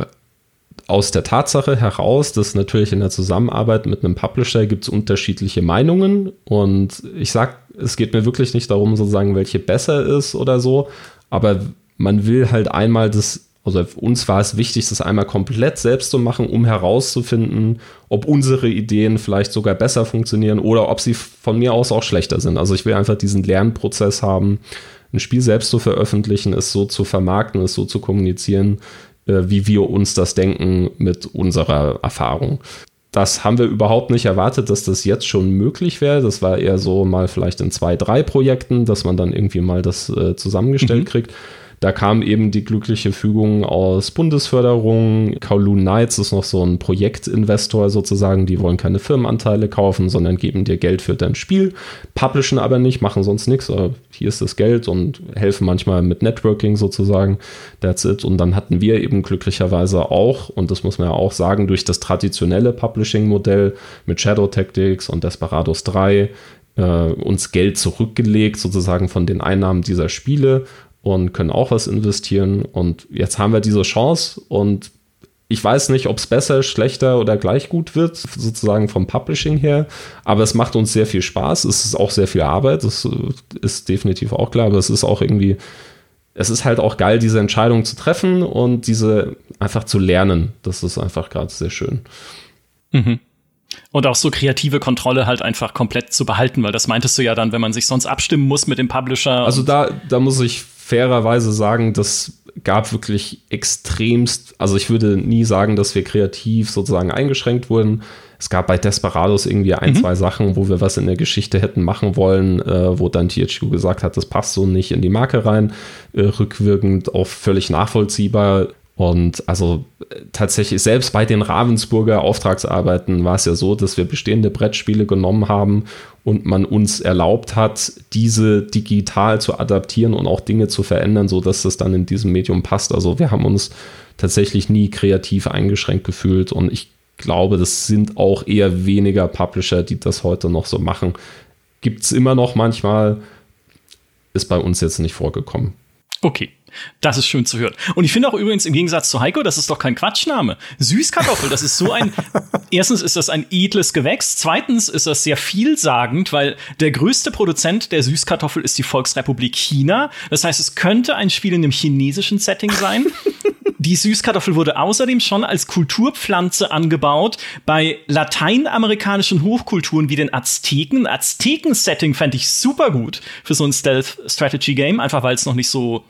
aus der Tatsache heraus, dass natürlich in der Zusammenarbeit mit einem Publisher gibt es unterschiedliche Meinungen und ich sag, es geht mir wirklich nicht darum, sozusagen, welche besser ist oder so, aber man will halt einmal das also uns war es wichtig, das einmal komplett selbst zu machen, um herauszufinden, ob unsere Ideen vielleicht sogar besser funktionieren oder ob sie von mir aus auch schlechter sind. Also ich will einfach diesen Lernprozess haben, ein Spiel selbst zu veröffentlichen, es so zu vermarkten, es so zu kommunizieren, äh, wie wir uns das denken mit unserer Erfahrung. Das haben wir überhaupt nicht erwartet, dass das jetzt schon möglich wäre. Das war eher so mal vielleicht in zwei, drei Projekten, dass man dann irgendwie mal das äh, zusammengestellt mhm. kriegt. Da kam eben die glückliche Fügung aus Bundesförderung. Kowloon Knights ist noch so ein Projektinvestor sozusagen. Die wollen keine Firmenanteile kaufen, sondern geben dir Geld für dein Spiel, publishen aber nicht, machen sonst nichts. Hier ist das Geld und helfen manchmal mit Networking sozusagen. That's it. Und dann hatten wir eben glücklicherweise auch, und das muss man ja auch sagen, durch das traditionelle Publishing-Modell mit Shadow Tactics und Desperados 3 äh, uns Geld zurückgelegt, sozusagen von den Einnahmen dieser Spiele und können auch was investieren. Und jetzt haben wir diese Chance und ich weiß nicht, ob es besser, schlechter oder gleich gut wird, sozusagen vom Publishing her, aber es macht uns sehr viel Spaß. Es ist auch sehr viel Arbeit, das ist definitiv auch klar, aber es ist auch irgendwie, es ist halt auch geil, diese Entscheidung zu treffen und diese einfach zu lernen. Das ist einfach gerade sehr schön. Mhm. Und auch so kreative Kontrolle halt einfach komplett zu behalten, weil das meintest du ja dann, wenn man sich sonst abstimmen muss mit dem Publisher. Also da, da muss ich fairerweise sagen, das gab wirklich extremst, also ich würde nie sagen, dass wir kreativ sozusagen eingeschränkt wurden. Es gab bei Desperados irgendwie ein, mhm. zwei Sachen, wo wir was in der Geschichte hätten machen wollen, äh, wo dann THQ gesagt hat, das passt so nicht in die Marke rein. Äh, rückwirkend auch völlig nachvollziehbar. Und also tatsächlich, selbst bei den Ravensburger Auftragsarbeiten war es ja so, dass wir bestehende Brettspiele genommen haben und man uns erlaubt hat, diese digital zu adaptieren und auch Dinge zu verändern, sodass das dann in diesem Medium passt. Also wir haben uns tatsächlich nie kreativ eingeschränkt gefühlt und ich glaube, das sind auch eher weniger Publisher, die das heute noch so machen. Gibt es immer noch manchmal, ist bei uns jetzt nicht vorgekommen. Okay. Das ist schön zu hören. Und ich finde auch übrigens im Gegensatz zu Heiko, das ist doch kein Quatschname. Süßkartoffel, das ist so ein, (laughs) erstens ist das ein edles Gewächs, zweitens ist das sehr vielsagend, weil der größte Produzent der Süßkartoffel ist die Volksrepublik China. Das heißt, es könnte ein Spiel in einem chinesischen Setting sein. (laughs) Die Süßkartoffel wurde außerdem schon als Kulturpflanze angebaut bei lateinamerikanischen Hochkulturen wie den Azteken. Azteken-Setting fände ich super gut für so ein Stealth-Strategy-Game, einfach weil es noch nicht so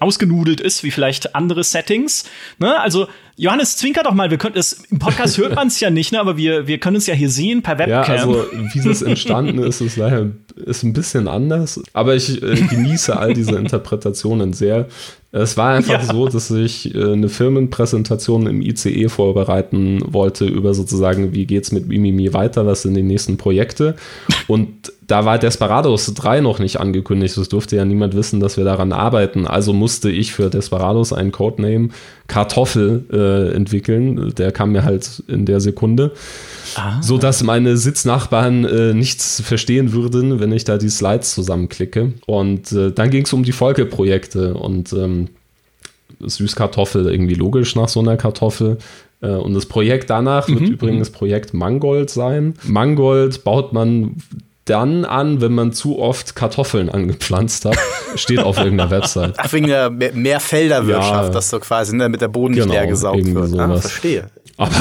ausgenudelt ist wie vielleicht andere Settings. Ne? Also Johannes, zwinker doch mal, wir können es im Podcast hört man es ja nicht, ne? aber wir, wir können es ja hier sehen per Webcam. Ja, also wie es entstanden ist, ist leider ist ein bisschen anders, aber ich äh, genieße all diese Interpretationen sehr. Es war einfach ja. so, dass ich äh, eine Firmenpräsentation im ICE vorbereiten wollte über sozusagen, wie geht's mit Mimimi weiter, was sind die nächsten Projekte. Und da war Desperados 3 noch nicht angekündigt. Es durfte ja niemand wissen, dass wir daran arbeiten. Also musste ich für Desperados einen Codename Kartoffel äh, entwickeln. Der kam mir halt in der Sekunde. Ah. So dass meine Sitznachbarn äh, nichts verstehen würden, wenn ich da die Slides zusammenklicke. Und äh, dann ging es um die Folgeprojekte und ähm, Süßkartoffel irgendwie logisch nach so einer Kartoffel. Äh, und das Projekt danach mhm. wird übrigens Projekt Mangold sein. Mangold baut man dann an, wenn man zu oft Kartoffeln angepflanzt hat. Steht auf irgendeiner Website. Ach, wegen der Mehrfelderwirtschaft, ja, dass so quasi ne, mit der Boden genau, nicht leer gesaugt wird. Ah, verstehe. Aber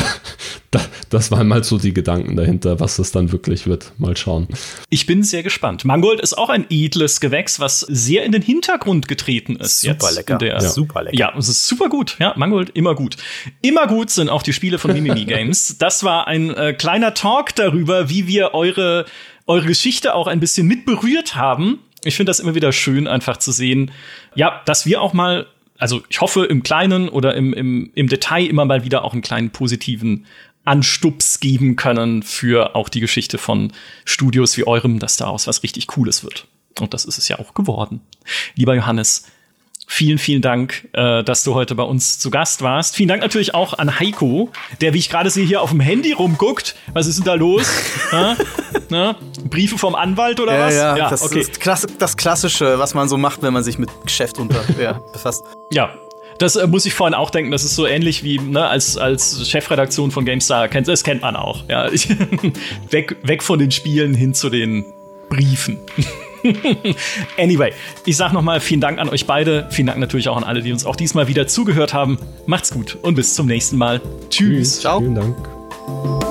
(laughs) das waren mal so die Gedanken dahinter, was das dann wirklich wird. Mal schauen. Ich bin sehr gespannt. Mangold ist auch ein edles Gewächs, was sehr in den Hintergrund getreten ist. Super lecker. Der, ja. Super lecker. Ja, es ist super gut. Ja, Mangold immer gut. Immer gut sind auch die Spiele von Mimimi (laughs) Games. Das war ein äh, kleiner Talk darüber, wie wir eure eure Geschichte auch ein bisschen mit berührt haben. Ich finde das immer wieder schön, einfach zu sehen, ja, dass wir auch mal, also ich hoffe im Kleinen oder im, im, im Detail immer mal wieder auch einen kleinen positiven Anstups geben können für auch die Geschichte von Studios wie eurem, dass daraus was richtig Cooles wird. Und das ist es ja auch geworden. Lieber Johannes, Vielen, vielen Dank, äh, dass du heute bei uns zu Gast warst. Vielen Dank natürlich auch an Heiko, der, wie ich gerade sehe, hier auf dem Handy rumguckt. Was ist denn da los? (laughs) Na? Na? Briefe vom Anwalt oder ja, was? Ja, ja das okay. ist das Klassische, was man so macht, wenn man sich mit Geschäft unter (laughs) ja, befasst. Ja, das äh, muss ich vorhin auch denken. Das ist so ähnlich wie ne, als, als Chefredaktion von GameStar. Kennt, das kennt man auch. Ja. (laughs) weg, weg von den Spielen hin zu den Briefen. (laughs) anyway, ich sag nochmal vielen Dank an euch beide. Vielen Dank natürlich auch an alle, die uns auch diesmal wieder zugehört haben. Macht's gut und bis zum nächsten Mal. Tschüss. Ciao. Vielen Dank.